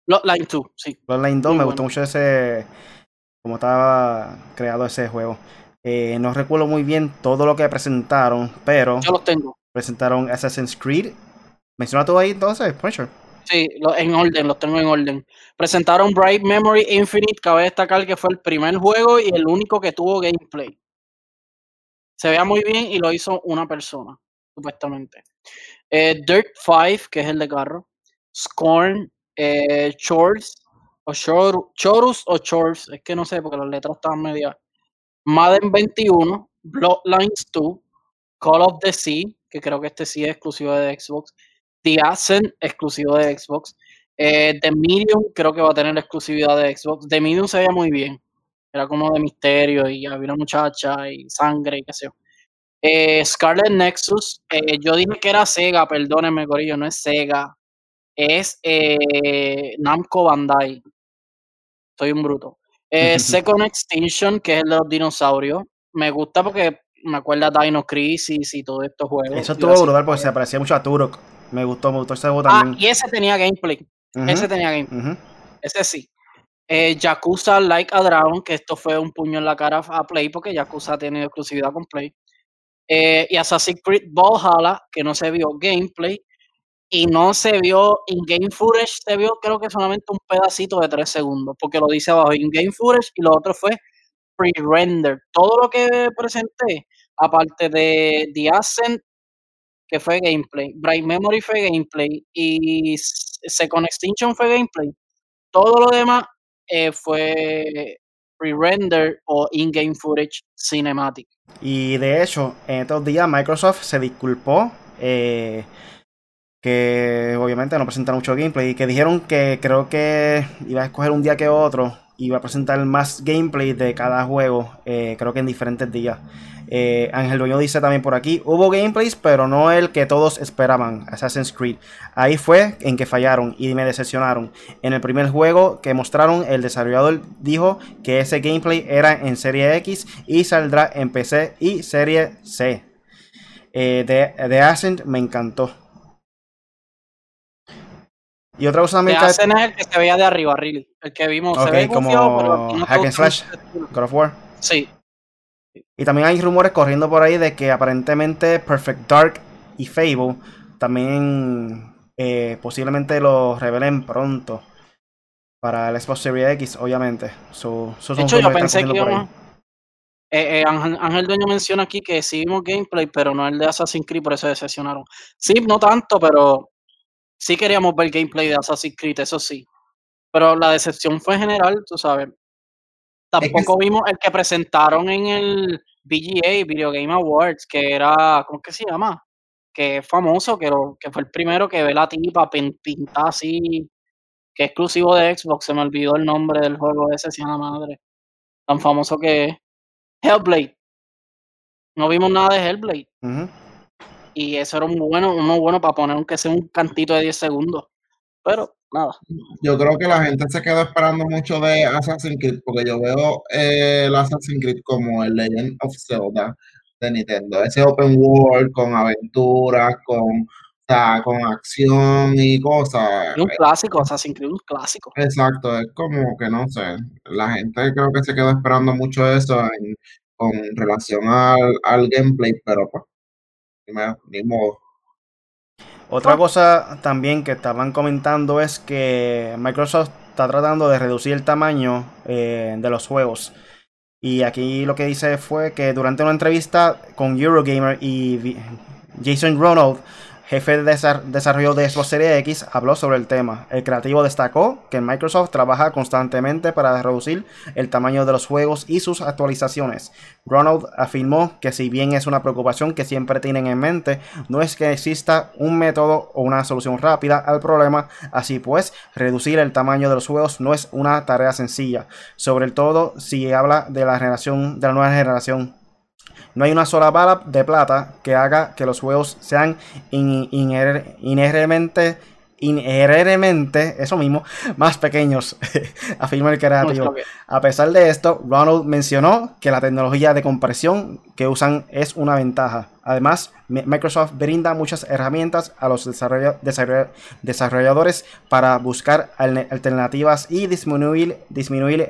Bloodline 2, sí. Bloodline 2, me gustó mucho ese. Como estaba creado ese juego. Eh, no recuerdo muy bien todo lo que presentaron, pero. Yo los tengo. Presentaron Assassin's Creed. ¿Menciona todo ahí entonces, Punisher? Sí, en orden, los tengo en orden. Presentaron Bright Memory Infinite, cabe destacar que fue el primer juego y el único que tuvo gameplay se vea muy bien y lo hizo una persona, supuestamente. Eh, Dirt 5, que es el de carro. Scorn, eh, Chores, o Chorus o Chores, es que no sé porque las letras están medias. Madden 21, Bloodlines 2, Call of the Sea, que creo que este sí es exclusivo de Xbox. The Ascent, exclusivo de Xbox. Eh, The Medium, creo que va a tener la exclusividad de Xbox. The Medium se veía muy bien era como de misterio y había una muchacha y sangre y qué sé yo. Eh, Scarlet Nexus, eh, yo dije que era Sega, perdónenme, Corillo, no es Sega, es eh, Namco Bandai. Soy un bruto. Second Extinction, que es el de los dinosaurios, me gusta porque me acuerda Dino Crisis y todos estos juegos. Eso estuvo brutal porque se parecía mucho a Turok. Me gustó, me gustó ese juego ah, y ese tenía gameplay. Ese tenía gameplay. Ese sí. Eh, Yakuza Like a Dragon, que esto fue un puño en la cara a Play, porque Yakuza tenido exclusividad con Play. Eh, y Assassin's Creed Valhalla, que no se vio gameplay. Y no se vio in-game footage, se vio creo que solamente un pedacito de tres segundos, porque lo dice abajo in-game footage y lo otro fue pre-render. Todo lo que presenté, aparte de The Ascent, que fue gameplay, Bright Memory fue gameplay y Second Extinction fue gameplay. Todo lo demás eh, fue pre-render o in-game footage cinematic. Y de hecho, en estos días Microsoft se disculpó eh, que obviamente no presentaron mucho gameplay y que dijeron que creo que iba a escoger un día que otro y va a presentar más gameplay de cada juego, eh, creo que en diferentes días. Eh, Ángel Dueño dice también por aquí, hubo gameplays, pero no el que todos esperaban, Assassin's Creed. Ahí fue en que fallaron y me decepcionaron. En el primer juego que mostraron, el desarrollador dijo que ese gameplay era en Serie X y saldrá en PC y Serie C. Eh, de, de Ascent me encantó. Y otra cosa también. Que hacen es el que se veía de arriba, really. El que vimos. Se ve como confiado, pero Hack and Slash, God of War. Sí. Y también hay rumores corriendo por ahí de que aparentemente Perfect Dark y Fable también eh, posiblemente lo revelen pronto. Para el Xbox Series X, obviamente. So, esos De hecho, yo pensé que íbamos. Eh, eh, Ángel, Dueño menciona aquí que sí vimos gameplay, pero no el de Assassin's Creed, por eso decepcionaron. Sí, no tanto, pero sí queríamos ver gameplay de Assassin's Creed, eso sí. Pero la decepción fue general, tú sabes. Tampoco vimos el que presentaron en el VGA, Video Game Awards, que era, ¿cómo es que se llama? Que es famoso, que, lo- que fue el primero que ve la tipa pin- pintada así, que es exclusivo de Xbox, se me olvidó el nombre del juego ese, si a la madre. Tan famoso que es. Hellblade. No vimos nada de Hellblade. Ujú. Y eso era un bueno, uno bueno para poner aunque sea un cantito de 10 segundos. Pero nada. Yo creo que la gente se quedó esperando mucho de Assassin's Creed, porque yo veo eh, el Assassin's Creed como el Legend of Zelda de Nintendo. Ese open world con aventuras, con, o sea, con acción y cosas. Y un clásico, Assassin's Creed, un clásico. Exacto, es como que no sé, la gente creo que se quedó esperando mucho eso en- con relación al, al gameplay, pero pues, ni, modo. Otra cosa también que estaban comentando es que Microsoft está tratando de reducir el tamaño eh, de los juegos. Y aquí lo que dice fue que durante una entrevista con Eurogamer y Jason Ronald, jefe de desa- desarrollo de Xbox Series X, habló sobre el tema. El creativo destacó que Microsoft trabaja constantemente para reducir el tamaño de los juegos y sus actualizaciones. Ronald afirmó que si bien es una preocupación que siempre tienen en mente, no es que exista un método o una solución rápida al problema, así pues, reducir el tamaño de los juegos no es una tarea sencilla, sobre todo si habla de la generación de la nueva generación. No hay una sola bala de plata que haga que los juegos sean in- inher- inherentemente, inherentemente, eso mismo, más pequeños, afirma el creativo. A pesar de esto, Ronald mencionó que la tecnología de compresión que usan es una ventaja. Además, Mi- Microsoft brinda muchas herramientas a los desarrolla- desarrolla- desarrolladores para buscar al- alternativas y disminuir,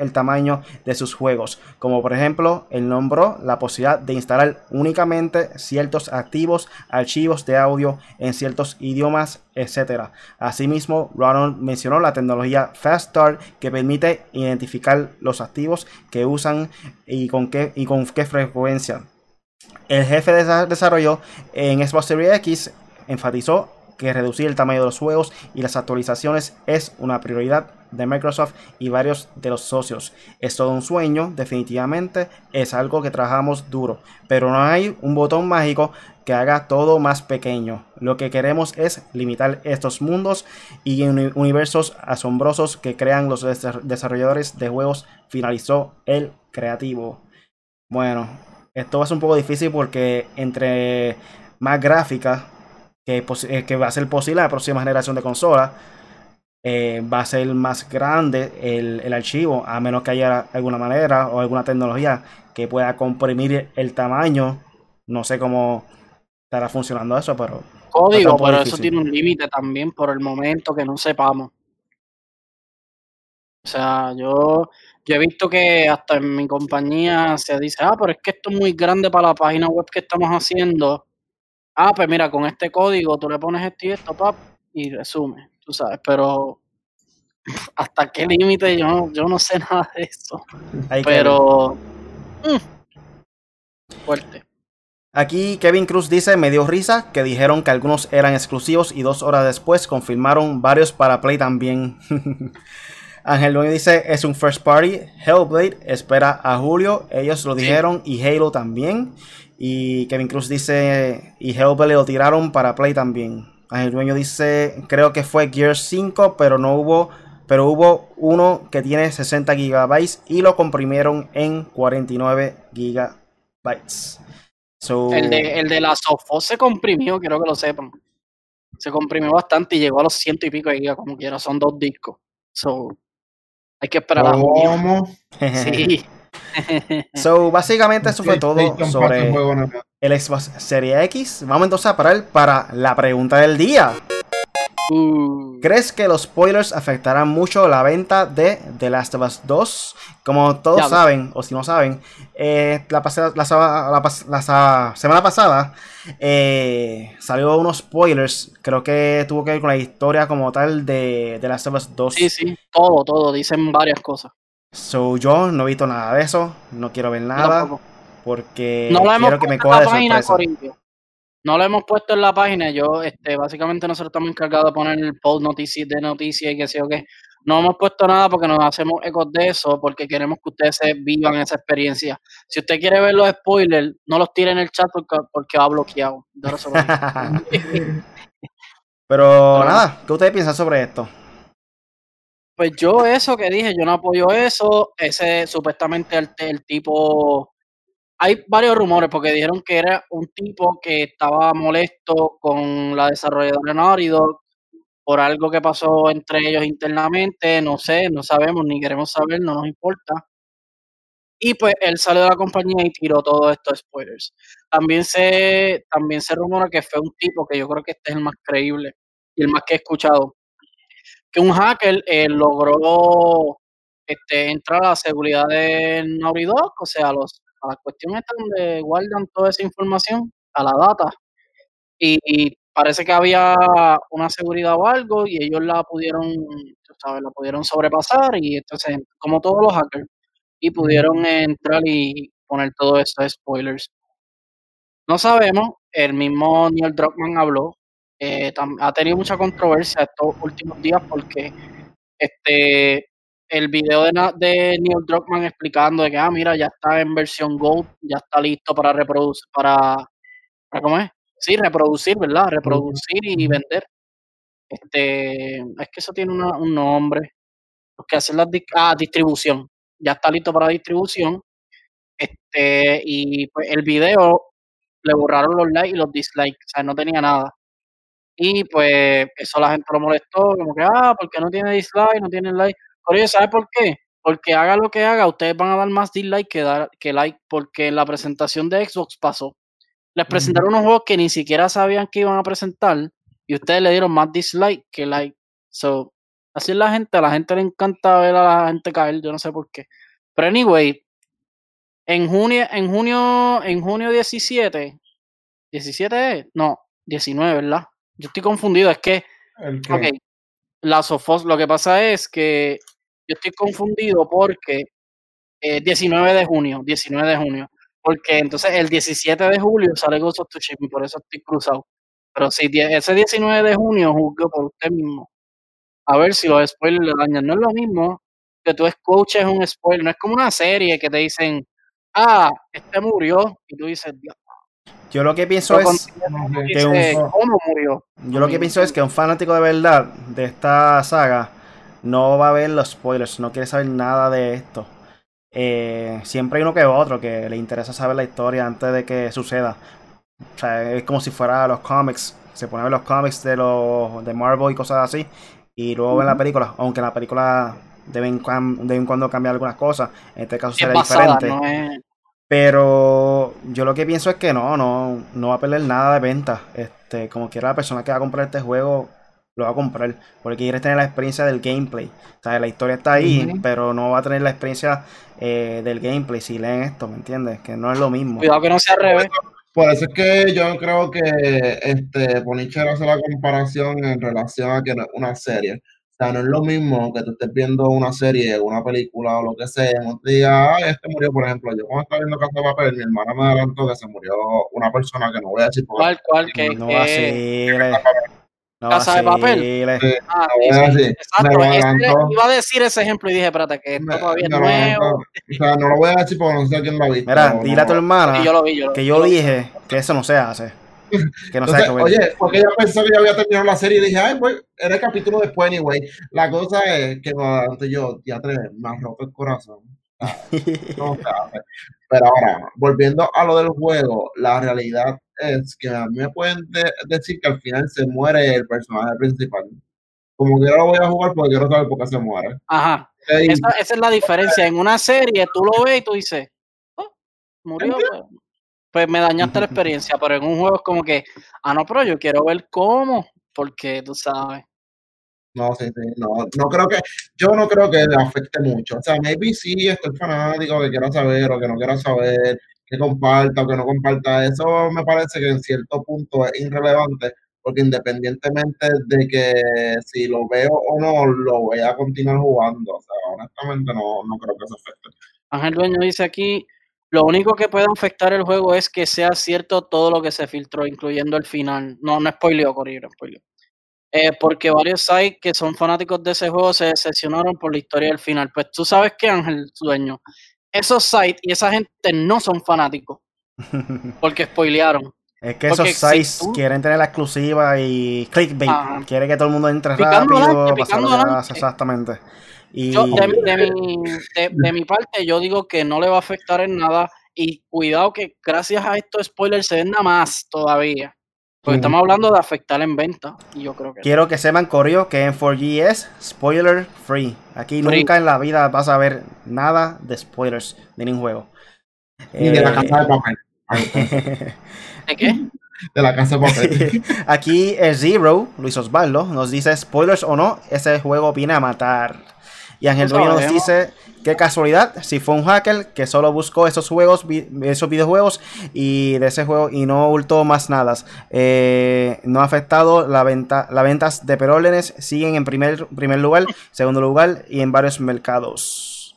el tamaño de sus juegos. Como por ejemplo, él nombró la posibilidad de instalar únicamente ciertos activos, archivos de audio en ciertos idiomas, etc. Asimismo, Ronald mencionó la tecnología Fast Start que permite identificar los activos que usan y con qué, y con qué frecuencia. El jefe de desa- desarrollo en Xbox Series X enfatizó que reducir el tamaño de los juegos y las actualizaciones es una prioridad de Microsoft y varios de los socios. Es todo un sueño, definitivamente es algo que trabajamos duro, pero no hay un botón mágico que haga todo más pequeño. Lo que queremos es limitar estos mundos y uni- universos asombrosos que crean los desa- desarrolladores de juegos, finalizó el creativo. Bueno, esto va a ser un poco difícil porque entre más gráfica que, eh, que va a ser posible en la próxima generación de consolas, eh, va a ser más grande el, el archivo, a menos que haya alguna manera o alguna tecnología que pueda comprimir el tamaño. No sé cómo estará funcionando eso, pero Código, pero eso tiene un límite también por el momento que no sepamos. O sea, yo, yo he visto que hasta en mi compañía se dice, ah, pero es que esto es muy grande para la página web que estamos haciendo. Ah, pues mira, con este código tú le pones esto y esto, pap, y resume, tú sabes, pero hasta qué límite yo, no- yo no sé nada de eso. Pero... mm, fuerte. Aquí Kevin Cruz dice, me dio risa que dijeron que algunos eran exclusivos y dos horas después confirmaron varios para Play también. Ángel Dueño dice, es un first party, Hellblade espera a julio, ellos lo Sí. dijeron y Halo también. Y Kevin Cruz dice, y Hellblade lo tiraron para Play también. Ángel Dueño dice, creo que fue Gears 5, pero no hubo pero hubo uno que tiene 60 gigabytes y lo comprimieron en 49 gigabytes. el, de, el de la Sofos se comprimió, quiero que lo sepan. Se comprimió bastante y llegó a los ciento y pico de gigas, como quiera, son dos discos. So, hay que esperar ¿Cómo? Sí. so, básicamente eso fue todo sobre el Xbox Series X. Vamos entonces a parar para la pregunta del día. Uh. ¿Crees que los spoilers afectarán mucho la venta de The Last of Us 2? Como todos saben, o si no saben, eh, la, la, semana pasada eh, salió unos spoilers. Creo que tuvo que ver con la historia como tal de The Last of Us 2. Sí, sí, todo, todo. Dicen varias cosas. So, yo no he visto nada de eso, no quiero ver nada. Porque quiero que me coja de sorpresa. No lo hemos puesto en la página. Yo, este, básicamente nosotros estamos encargados de poner el post noticias de noticias y que sé o qué. No hemos puesto nada porque nos hacemos ecos de eso, porque queremos que ustedes se vivan esa experiencia. Si usted quiere ver los spoilers, no los tire en el chat porque, va bloqueado. Pero nada, ¿qué ustedes piensan sobre esto? Pues yo eso que dije, yo no apoyo eso. Ese supuestamente el tipo hay varios rumores porque dijeron que era un tipo que estaba molesto con la desarrolladora Naughty Dog por algo que pasó entre ellos internamente, no sé, no sabemos ni queremos saber, no nos importa. Y pues él salió de la compañía y tiró todos estos spoilers. También se, también se rumora que fue un tipo que yo creo que este es el más creíble y el más que he escuchado. Que un hacker eh, logró este, entrar a la seguridad de Naughty Dog, o sea, los a la cuestión esta donde guardan toda esa información, a la data, y, parece que había una seguridad o algo y ellos la pudieron, sabes, la pudieron sobrepasar y entonces, como todos los hackers, y pudieron entrar y poner todos esos spoilers. No sabemos, el mismo Neil Druckmann habló, eh, ha tenido mucha controversia estos últimos días porque este el video de, de Neil Druckmann explicando de que, ah, mira, ya está en versión Gold, ya está listo para reproducir, para, ¿cómo es? Sí, reproducir, ¿verdad? Reproducir y vender. Este, es que eso tiene un nombre. Los que hacen la ah, distribución. Ya está listo para distribución. Este, y pues el video le borraron los likes y los dislikes, o sea, no tenía nada. Y pues eso la gente lo molestó, como que, ah, porque no tiene dislike, no tiene like. Oye, ¿sabe por qué? Porque haga lo que haga, ustedes van a dar más dislike que, dar, que like, porque en la presentación de Xbox pasó. Les presentaron unos juegos que ni siquiera sabían que iban a presentar y ustedes le dieron más dislike que like. So, así es la gente, a la gente le encanta ver a la gente caer, yo no sé por qué. Pero anyway, en junio, en junio, en junio 17, 17 no, 19, ¿verdad? Yo estoy confundido, es que, ok, la Sofos, lo que pasa es que yo estoy confundido porque 19 eh, de junio, 19 de junio, porque entonces el 17 de julio sale Ghost of Tsushima y por eso estoy cruzado. Pero si ese 19 de junio juzgo por usted mismo, a ver si los spoilers le dañan. No es lo mismo que tú escuches un spoiler, no es como una serie que te dicen, ah, este murió, y tú dices, Dios. Yo lo que pienso es que un, ¿cómo murió? Yo lo que pienso es que un fanático de verdad de esta saga no va a ver los spoilers, no quiere saber nada de esto. Eh, siempre hay uno que otro que le interesa saber la historia antes de que suceda. O sea, es como si fuera los cómics. Se pone a ver los cómics de los de Marvel y cosas así. Y luego ven la película. Aunque la película de vez en, cuando cambia algunas cosas. En este caso será diferente. Pero yo lo que pienso es que no, no, no va a perder nada de venta. Este, como quiera la persona que va a comprar este juego lo va a comprar porque quiere tener la experiencia del gameplay. O sea, la historia está ahí, pero no va a tener la experiencia eh, del gameplay si leen esto, ¿me entiendes? Que no es lo mismo. Cuidado que no se revés. Por eso es que yo creo que este Ponicher hace la comparación en relación a que no es una serie. O sea, no es lo mismo que tú estés viendo una serie, una película o lo que sea, y te diga, ay, este murió, por ejemplo. Yo cuando estaba viendo Casa de Papel, mi hermana me adelantó que se murió una persona que no voy a decir. ¿Cuál, cuál? Que, no, que, Casa de papel. ah, exacto. iba a decir ese ejemplo y dije, espérate, que esto todavía es nuevo. O sea, no lo voy a decir porque no sé quién lo ha visto. Mira, dile a tu hermana yo lo vi, yo que yo dije que eso no se hace. que no Entonces, Oye, porque ella pensó que ya había terminado la serie y dije, ay, pues, era el capítulo después, anyway. La cosa es que antes yo, ya te, me ha roto el corazón. No Pero ahora, volviendo a lo del juego, la realidad es que a mí me pueden decir que al final se muere el personaje principal. Como que yo lo voy a jugar porque quiero saber por qué se muere. Ajá. Esa, esa, es la diferencia. En una serie tú lo ves y tú dices, oh, murió. Pues, pues me dañaste la experiencia. Pero en un juego es como que, ah, no, pero yo quiero ver cómo. Porque tú sabes. No, sí, sí, no, no creo que, yo no creo que afecte mucho. O sea, maybe sí estoy fanático que quiero saber o que no quiero saber, que comparta o que no comparta. Eso me parece que en cierto punto es irrelevante, porque independientemente de que si lo veo o no, lo voy a continuar jugando. O sea, honestamente no, no creo que se afecte. Ángel Dueño dice aquí, lo único que puede afectar el juego es que sea cierto todo lo que se filtró, incluyendo el final. No, no spoileo, Corriero, spoileo. Eh, porque varios sites que son fanáticos de ese juego se decepcionaron por la historia del final. Pues tú sabes que Ángel, dueño, esos sites y esa gente no son fanáticos. Porque spoilearon. Es que esos sites quieren tener la exclusiva y clickbait. Quiere que todo el mundo entre rápido. exactamente. Y... de, mi, de mi parte, yo digo que no le va a afectar en nada. Y cuidado que gracias a estos spoilers se venda más todavía. Porque estamos hablando de afectar en venta. Y yo creo que. Quiero que sepan, Corio, que en 4G es spoiler free. Aquí nunca en la vida vas a ver nada de spoilers de ningún juego. Ni de la casa de papel. ¿De qué? De la casa de papel. Aquí es Zero, Luis Osvaldo, nos dice: spoilers o no, ese juego viene a matar. Y Ángel Dueño nos dice, qué casualidad, si fue un hacker que solo buscó esos juegos, esos videojuegos y de ese juego y no ocultó más nada. Eh, no ha afectado la venta, las ventas de perólenes, siguen en primer, primer lugar, segundo lugar y en varios mercados.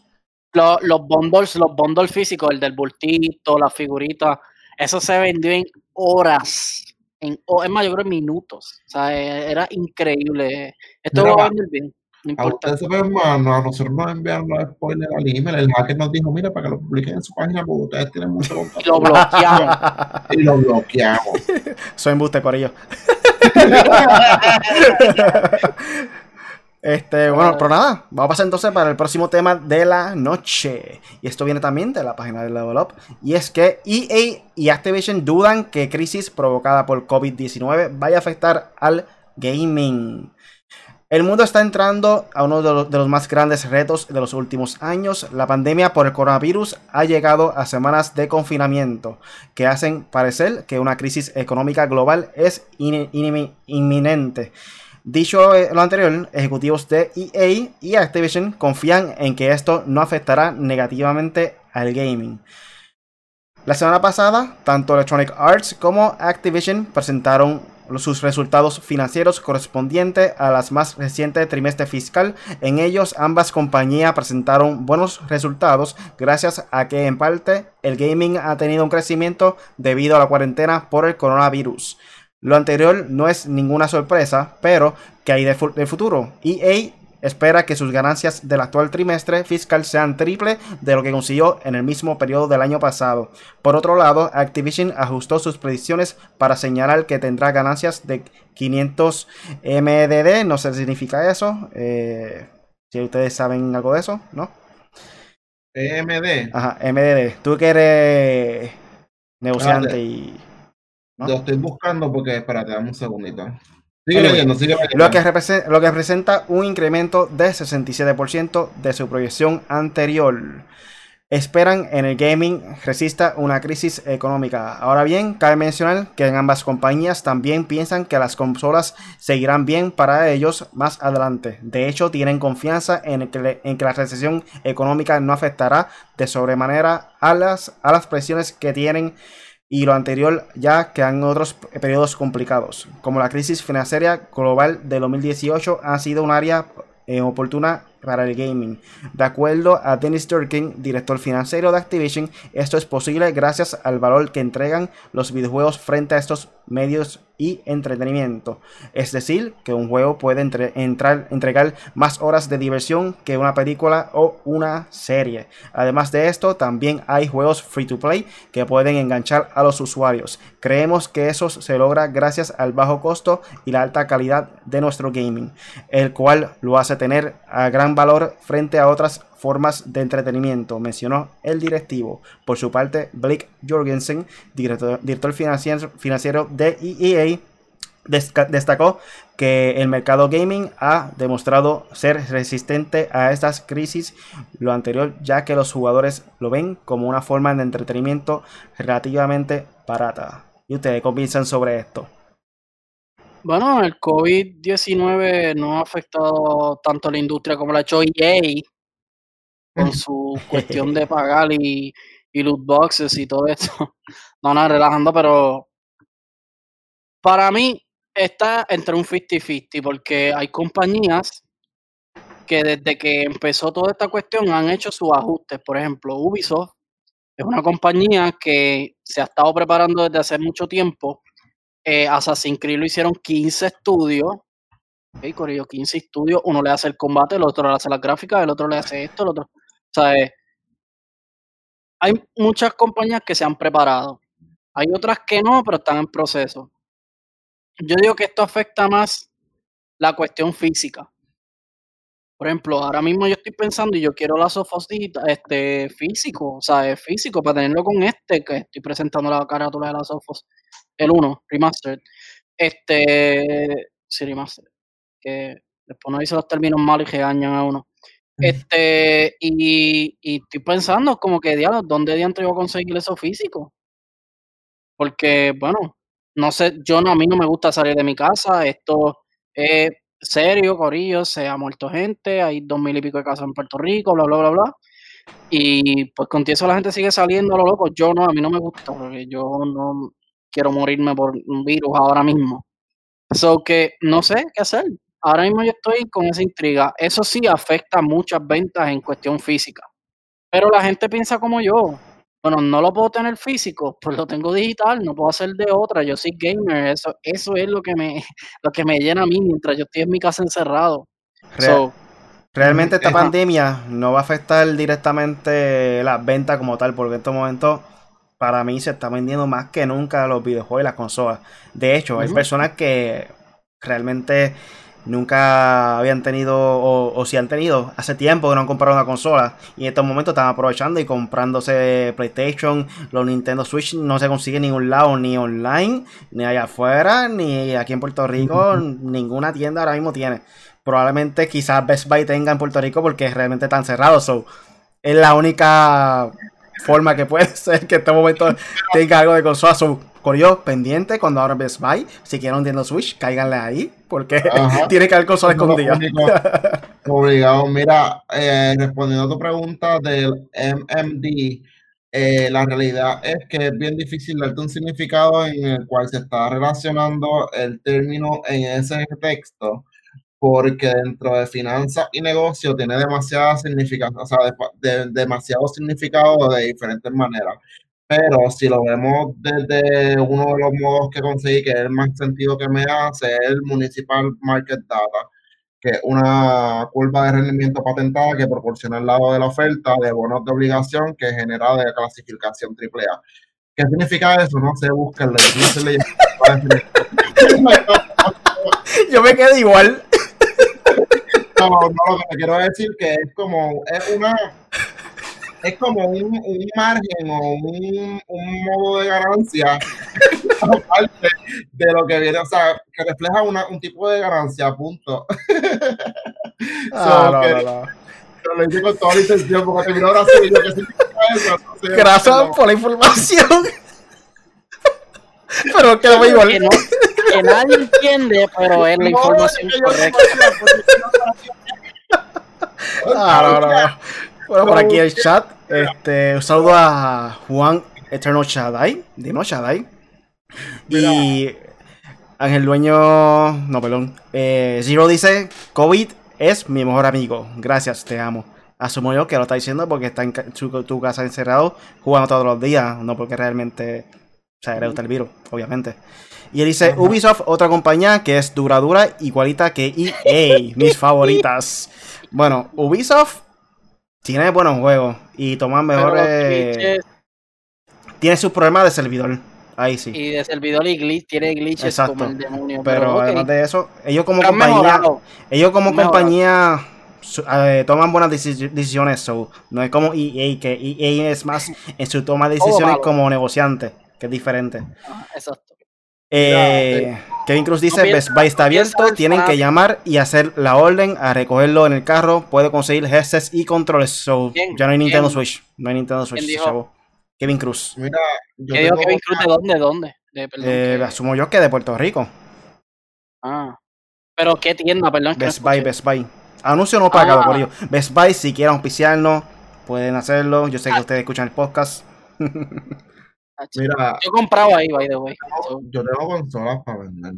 Los, los bundles, los bundles físicos, el del bultito, la figurita, eso se vendió en horas. En, es más, yo creo en minutos. O sea, era increíble. Esto va a vender bien. A ustedes, hermano, a nosotros nos enviaron los spoilers al email. El hacker nos dijo: Mira, para que lo publiquen en su página, porque ustedes tienen mucho contacto. Y lo bloqueamos. y lo bloqueamos. Soy embuste, Corillo. Este, bueno, pero nada, vamos a pasar entonces para el próximo tema de la noche. Y esto viene también de la página de Level Up. Y es que EA y Activision dudan que crisis provocada por COVID-19 vaya a afectar al gaming. El mundo está entrando a uno de los, más grandes retos de los últimos años. La pandemia por el coronavirus ha llegado a semanas de confinamiento que hacen parecer que una crisis económica global es inminente. Dicho lo anterior, ejecutivos de EA y Activision confían en que esto no afectará negativamente al gaming. La semana pasada, tanto Electronic Arts como Activision presentaron sus resultados financieros correspondientes a las más recientes trimestre fiscal. En ellos ambas compañías presentaron buenos resultados gracias a que en parte el gaming ha tenido un crecimiento debido a la cuarentena por el coronavirus. Lo anterior no es ninguna sorpresa, pero ¿qué hay de, futuro? EA espera que sus ganancias del actual trimestre fiscal sean triple de lo que consiguió en el mismo periodo del año pasado. Por otro lado, Activision ajustó sus predicciones para señalar que tendrá ganancias de 500 MDD. No sé si significa eso. Eh, si ustedes saben algo de eso, ¿no? MD. Ajá, MDD. Tú que eres negociante y... Lo estoy buscando porque, espérate, dame un segundito. Lo que, representa, lo que representa un incremento de 67% de su proyección anterior. Esperan en el gaming resista una crisis económica. Ahora bien, cabe mencionar que en ambas compañías también piensan que las consolas seguirán bien para ellos más adelante. De hecho, tienen confianza en que, en que la recesión económica no afectará de sobremanera a las, a las presiones que tienen y lo anterior ya que han otros periodos complicados, como la crisis financiera global de 2018 ha sido un área eh, oportuna para el gaming. De acuerdo a Dennis Durkin, director financiero de Activision, esto es posible gracias al valor que entregan los videojuegos frente a estos medios y entretenimiento. Es decir, que un juego puede entrar, entregar más horas de diversión que una película o una serie. Además de esto, también hay juegos free to play que pueden enganchar a los usuarios. Creemos que eso se logra gracias al bajo costo y la alta calidad de nuestro gaming, el cual lo hace tener a gran valor frente a otras formas de entretenimiento, mencionó el directivo. Por su parte, Blake Jorgensen, director, financiero, de EA, destacó que el mercado gaming ha demostrado ser resistente a estas crisis, lo anterior ya que los jugadores lo ven como una forma de entretenimiento relativamente barata. ¿Y ustedes qué sobre esto? Bueno, el COVID-19 no ha afectado tanto a la industria como la ha hecho EA, con su cuestión de pagar y, y loot boxes y todo esto. No, no, relajando, pero para mí está entre un 50-50 porque hay compañías que desde que empezó toda esta cuestión han hecho sus ajustes. Por ejemplo, Ubisoft es una compañía que se ha estado preparando desde hace mucho tiempo. Eh, Assassin's Creed lo hicieron 15 estudios Ok, Corillo, 15 estudios, uno le hace el combate, el otro le hace la gráfica, el otro le hace esto, el otro. O sea, eh, hay muchas compañías que se han preparado. Hay otras que no, pero están en proceso. Yo digo que esto afecta más la cuestión física. Por ejemplo, ahora mismo yo estoy pensando y yo quiero la sofosita, este o sea, físico para tenerlo con este que estoy presentando la carátula de la Sofos, el 1, remastered. Este, sí, remastered que después no dice los términos malos y regañan a uno. Este, y, estoy pensando como que, diablo, ¿dónde diantre voy a conseguir eso físico? Porque, bueno, no sé, yo no, a mí no me gusta salir de mi casa, esto es serio, corillo, se ha muerto gente, hay dos mil y pico de casas en Puerto Rico, bla, bla, bla, bla. Y pues con eso la gente sigue saliendo a lo loco. Yo no, a mí no me gusta, porque yo no quiero morirme por un virus ahora mismo. So que no sé qué hacer ahora mismo yo estoy con esa intriga. Eso sí afecta muchas ventas en cuestión física. Pero la gente piensa como yo. Bueno, no lo puedo tener físico, pues lo tengo digital, no puedo hacer de otra. Yo soy gamer, eso, eso es lo que me, lo que me llena a mí mientras yo estoy en mi casa encerrado. realmente esta pandemia no va a afectar directamente las ventas como tal, porque en estos momentos para mí se está vendiendo más que nunca los videojuegos y las consolas. De hecho, hay personas que realmente nunca habían tenido o, si han tenido hace tiempo que no han comprado una consola y en estos momentos están aprovechando y comprándose PlayStation, los Nintendo Switch no se consigue en ningún lado ni online, ni allá afuera, ni aquí en Puerto Rico, ninguna tienda ahora mismo tiene. Probablemente quizás Best Buy tenga en Puerto Rico porque realmente están cerrados, so, es la única forma que puede ser que en este momento tenga algo de consola. Corio, pendiente cuando ahora Best Buy, si quieren un Nintendo Switch, cáiganle ahí, porque tiene que haber consolas escondidas. Obligado. Mira, eh, respondiendo a tu pregunta del MMD, eh, la realidad es que es bien difícil darte un significado en el cual se está relacionando el término en ese texto, porque dentro de finanzas y negocio tiene demasiada significación, o sea, demasiado significado de diferentes maneras. Pero si lo vemos desde uno de los modos que conseguí, que es el más sentido que me hace, es el Municipal Market Data, que es una curva de rendimiento patentada que proporciona el lado de la oferta de bonos de obligación que genera de clasificación AAA. ¿Qué significa eso? No sé, búsquenlo. Yo me quedo igual. No, no, lo que quiero decir que es como, es una es como un, un margen o un, un, modo de ganancia aparte de lo que viene, o sea, que refleja una, un tipo de ganancia, punto. Ah, no, no, no. Pero lo hice con toda la intención porque terminó ahora sí, yo que significa eso. Gracias por la información. pero que no igual. Que, no, nadie entiende, pero es la información correcta. Ah, no, no, no. Bueno, por aquí el chat. Este, un saludo a Juan Eterno Shaddai. Dino Shaddai. Y Ángel Dueño. No, perdón. Eh, Zero dice: COVID es mi mejor amigo. Gracias, te amo. Asumo yo que lo está diciendo porque está en tu, casa encerrado jugando todos los días, no porque realmente o sea, le gusta el virus, obviamente. Y él dice, Ubisoft, otra compañía que es duradura, igualita que EA, mis favoritas. Bueno, Ubisoft tiene buenos juegos y toma mejores... Tiene sus problemas de servidor. Ahí sí. Y de servidor y glitch, tiene glitches Exacto. como el demonio. Pero, además de eso, ellos como compañía, ellos como compañía eh, toman buenas decisiones. no es como EA, que EA es más en su toma de decisiones como negociante, que es diferente. Ah, exacto. Eh, eh, Kevin Cruz dice, Best Buy está abierto, tienen que llamar y hacer la orden a recogerlo en el carro, puede conseguir headsets y controles. ya no hay Nintendo Switch, no hay Nintendo Switch, chavo. Kevin Cruz. Mira, yo ¿Qué digo Kevin Cruz de dónde? ¿De dónde? Eh, asumo yo que de Puerto Rico. Ah. Pero qué tienda, perdón. Best Buy, Best Buy. Anuncio no pagado por ellos. Best Buy, si quieren auspiciarnos, pueden hacerlo. Yo sé que ah. ustedes escuchan el podcast. Mira, yo he comprado ahí, by the way. Yo tengo consolas para vender.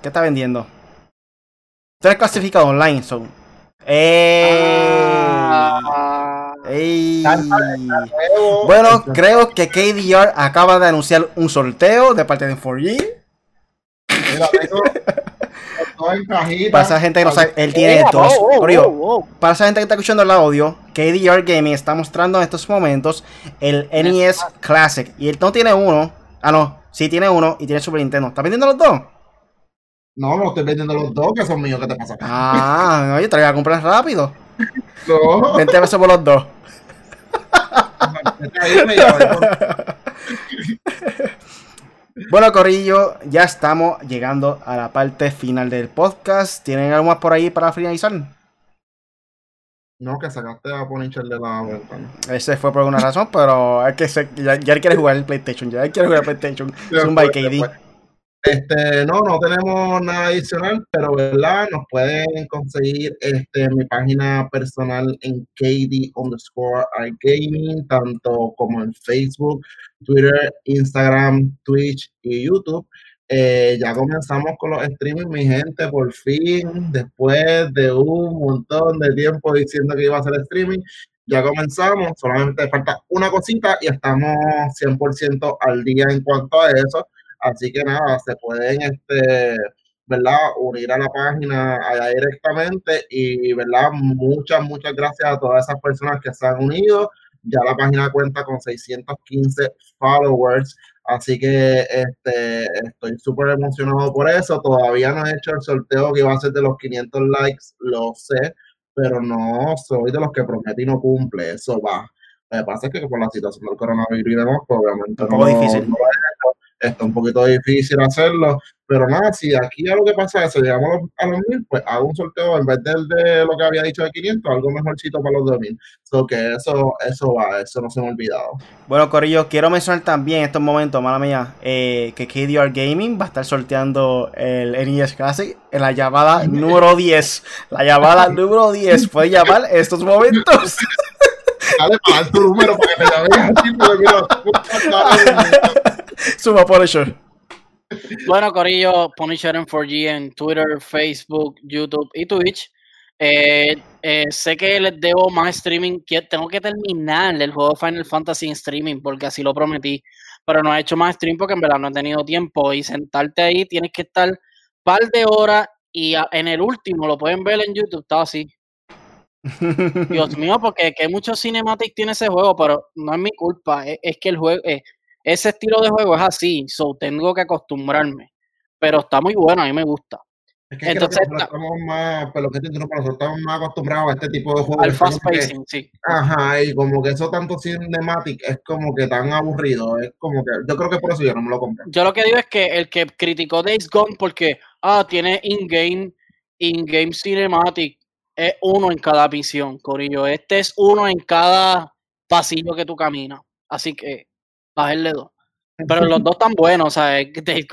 ¿Qué está vendiendo? Tú eres clasificado online, son. ¡Eh! Ah. Bueno, creo que KDR acaba de anunciar un sorteo de parte de 4G. Para esa gente que no sabe, él tiene dos. para esa gente que está escuchando el audio, KDR Gaming está mostrando en estos momentos el NES Classic. Y él no tiene uno. Ah, no. Sí tiene uno y tiene Super Nintendo. ¿Está vendiendo los dos? No, no estoy vendiendo los dos, que son míos. ¿Qué te pasa? Ah, no, yo te voy a comprar rápido. No. 20 pesos por los dos. bueno, Corillo, ya estamos llegando a la parte final del podcast. ¿Tienen algo más por ahí para finalizar? No, que sacaste a Punisher de la ventana. Ese fue por alguna razón, pero es que ya, él quiere jugar el PlayStation. Ya él quiere jugar el PlayStation. Es un by KD. Este, no, no tenemos nada adicional, pero ¿verdad? Nos pueden conseguir este, mi página personal en KD underscore iGaming, tanto como en Facebook, Twitter, Instagram, Twitch y YouTube. Eh, ya comenzamos con los streaming, mi gente, por fin, después de un montón de tiempo diciendo que iba a hacer streaming, ya comenzamos, solamente falta una cosita y estamos 100% al día en cuanto a eso. Así que nada, se pueden, este, ¿verdad? Unir a la página allá directamente y, ¿verdad? Muchas, muchas gracias a todas esas personas que se han unido. Ya la página cuenta con 615 followers, así que este, estoy súper emocionado por eso. Todavía no he hecho el sorteo que iba a ser de los 500 likes, lo sé, pero no soy de los que promete y no cumple. Eso va. Lo que pasa es que por la situación del coronavirus y demás, pues, obviamente poco difícil está un poquito difícil hacerlo, pero nada, si aquí a lo que pasa es, llegamos a los mil, pues hago un sorteo en vez del de lo que había dicho de 500, algo mejorcito para los 2000. So que eso, eso va, eso no se me ha olvidado. Bueno, Corillo, quiero mencionar también en estos momentos, mala mía, eh, que KDR Gaming va a estar sorteando el NES Classic en la llamada número 10. La llamada número 10. Puede llamar en estos momentos. Dale para tu número para que te llames Suma Punisher. Bueno, Corillo, Punisher en 4G en Twitter, Facebook, YouTube y Twitch. Eh, eh, sé que les debo más streaming. Tengo que terminar el juego Final Fantasy en streaming porque así lo prometí. Pero no he hecho más stream porque en verdad no he tenido tiempo. Y sentarte ahí tienes que estar un par de horas. Y en el último lo pueden ver en YouTube. Estaba así. Dios mío, porque que muchos cinematics tiene ese juego, pero no es mi culpa. Es, que el juego, eh, ese estilo de juego es así, so tengo que acostumbrarme. Pero está muy bueno, a mí me gusta. Es que Entonces, nosotros estamos más, pero que nosotros estamos más acostumbrados a este tipo de juegos. Al fast pacing, sí. Ajá, y como que eso tanto cinematic es como que tan aburrido. Es como que, yo creo que por eso yo no me lo compré. Yo lo que digo es que el que criticó Days Gone porque, ah, tiene in-game, in-game cinematic, es uno en cada visión, Corillo. Este es uno en cada pasillo que tú caminas. Así que bajarle dos. Pero los dos están buenos, o sea, Days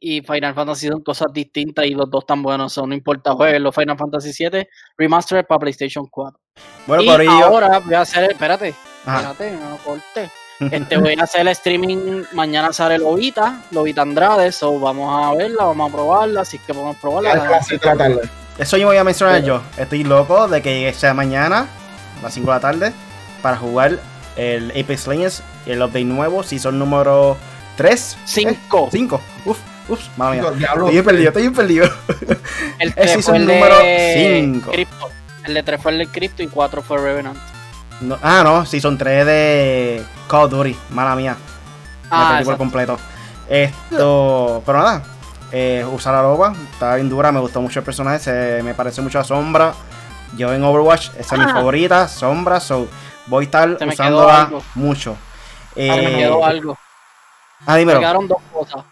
y, Final Fantasy son cosas distintas y los dos están buenos, no importa jueguen los Final Fantasy 7 Remastered para PlayStation 4. Bueno, y ahora voy a hacer, espérate, espérate, no corte. Este, voy a hacer el streaming, mañana sale Lobita, Lobita Andrade, so vamos a verla, vamos a probarla, así que podemos probarla. eso yo voy a mencionar yo. Estoy loco de que sea mañana, a las 5 de la tarde, para jugar el Apex Legends, el update nuevo, season número 3. 5. 5. Uf, uf, mala mía. Diablo, Estoy bien perdido, estoy bien perdido. El Es 3 season fue el número de cinco. Crypto. El de 3 fue el de Crypto y 4 fue Revenant. No- ah, no, season 3 de Call of Duty, mala mía. Me Ah, perdí por completo. Esto, pero nada, eh, usar la loba, está bien dura, me gustó mucho el personaje, se, me parece mucho a Sombra. Yo en Overwatch, esa es mi Ah. favorita, Sombra, so voy a estar Se me quedó usándola algo. mucho. Ah, me Eh, quedó algo. ah, Me dímelo. quedaron dos cosas.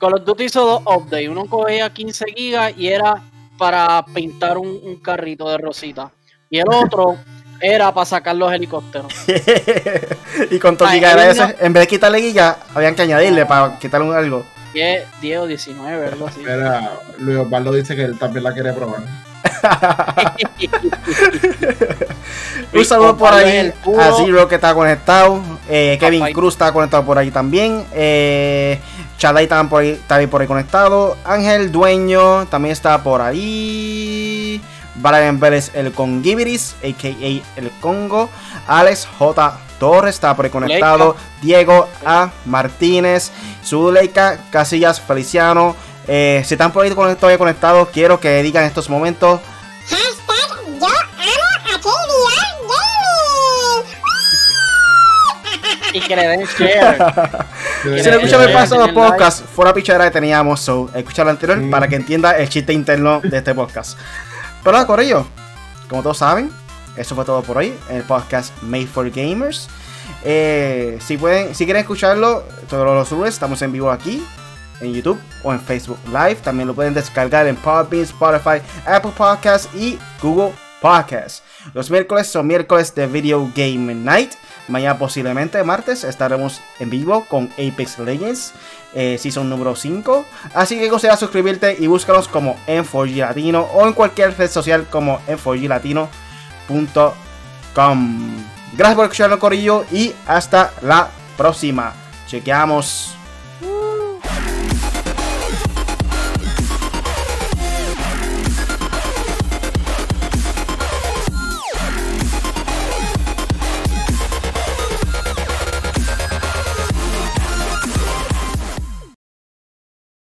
Call of Duty hizo dos updates. Uno cogía 15 gigas y era para pintar un, un carrito de rosita. Y el otro era para sacar los helicópteros. y con todo Ay, giga de hay ese, en vez de quitarle giga, habían que añadirle para quitarle un algo. 10, 10 o 19, algo así. Luis Osvaldo dice que él también la quiere probar. Un saludo por ahí a Zero que está conectado. eh, Kevin. Cruz está conectado por ahí también. Eh, Chalay también por ahí, está por ahí conectado. Ángel Dueño también está por ahí. Brian Vélez el Congibiris, a.k.a. el Congo. Alex J. Torres está por ahí conectado. Diego A. Martínez. Zuleika Casillas Feliciano. Eh, si están por ahí conect- todavía conectados, quiero que digan estos momentos Hashtag yo amo a KBR Gaming. y que le den share. Si no el pasado podcast, fuera pichadera que teníamos, so, escucha el anterior Mm. para que entienda el chiste interno de este podcast. Pero nada, Corillo, como todos saben, eso fue todo por hoy en el podcast Made for Gamers. Eh, si pueden, si quieren escucharlo, todos los lunes estamos en vivo aquí en YouTube o en Facebook Live. También lo pueden descargar en Podbean, Spotify, Apple Podcasts y Google Podcasts. Los miércoles son miércoles de Video Game Night. Mañana posiblemente martes estaremos en vivo con Apex Legends, eh, Season número 5. Así que considera suscribirte y búscanos como en4G Latino o en cualquier red social como en4glatino.com. Gracias por escucharnos, Corillo, y hasta la próxima. Chequeamos.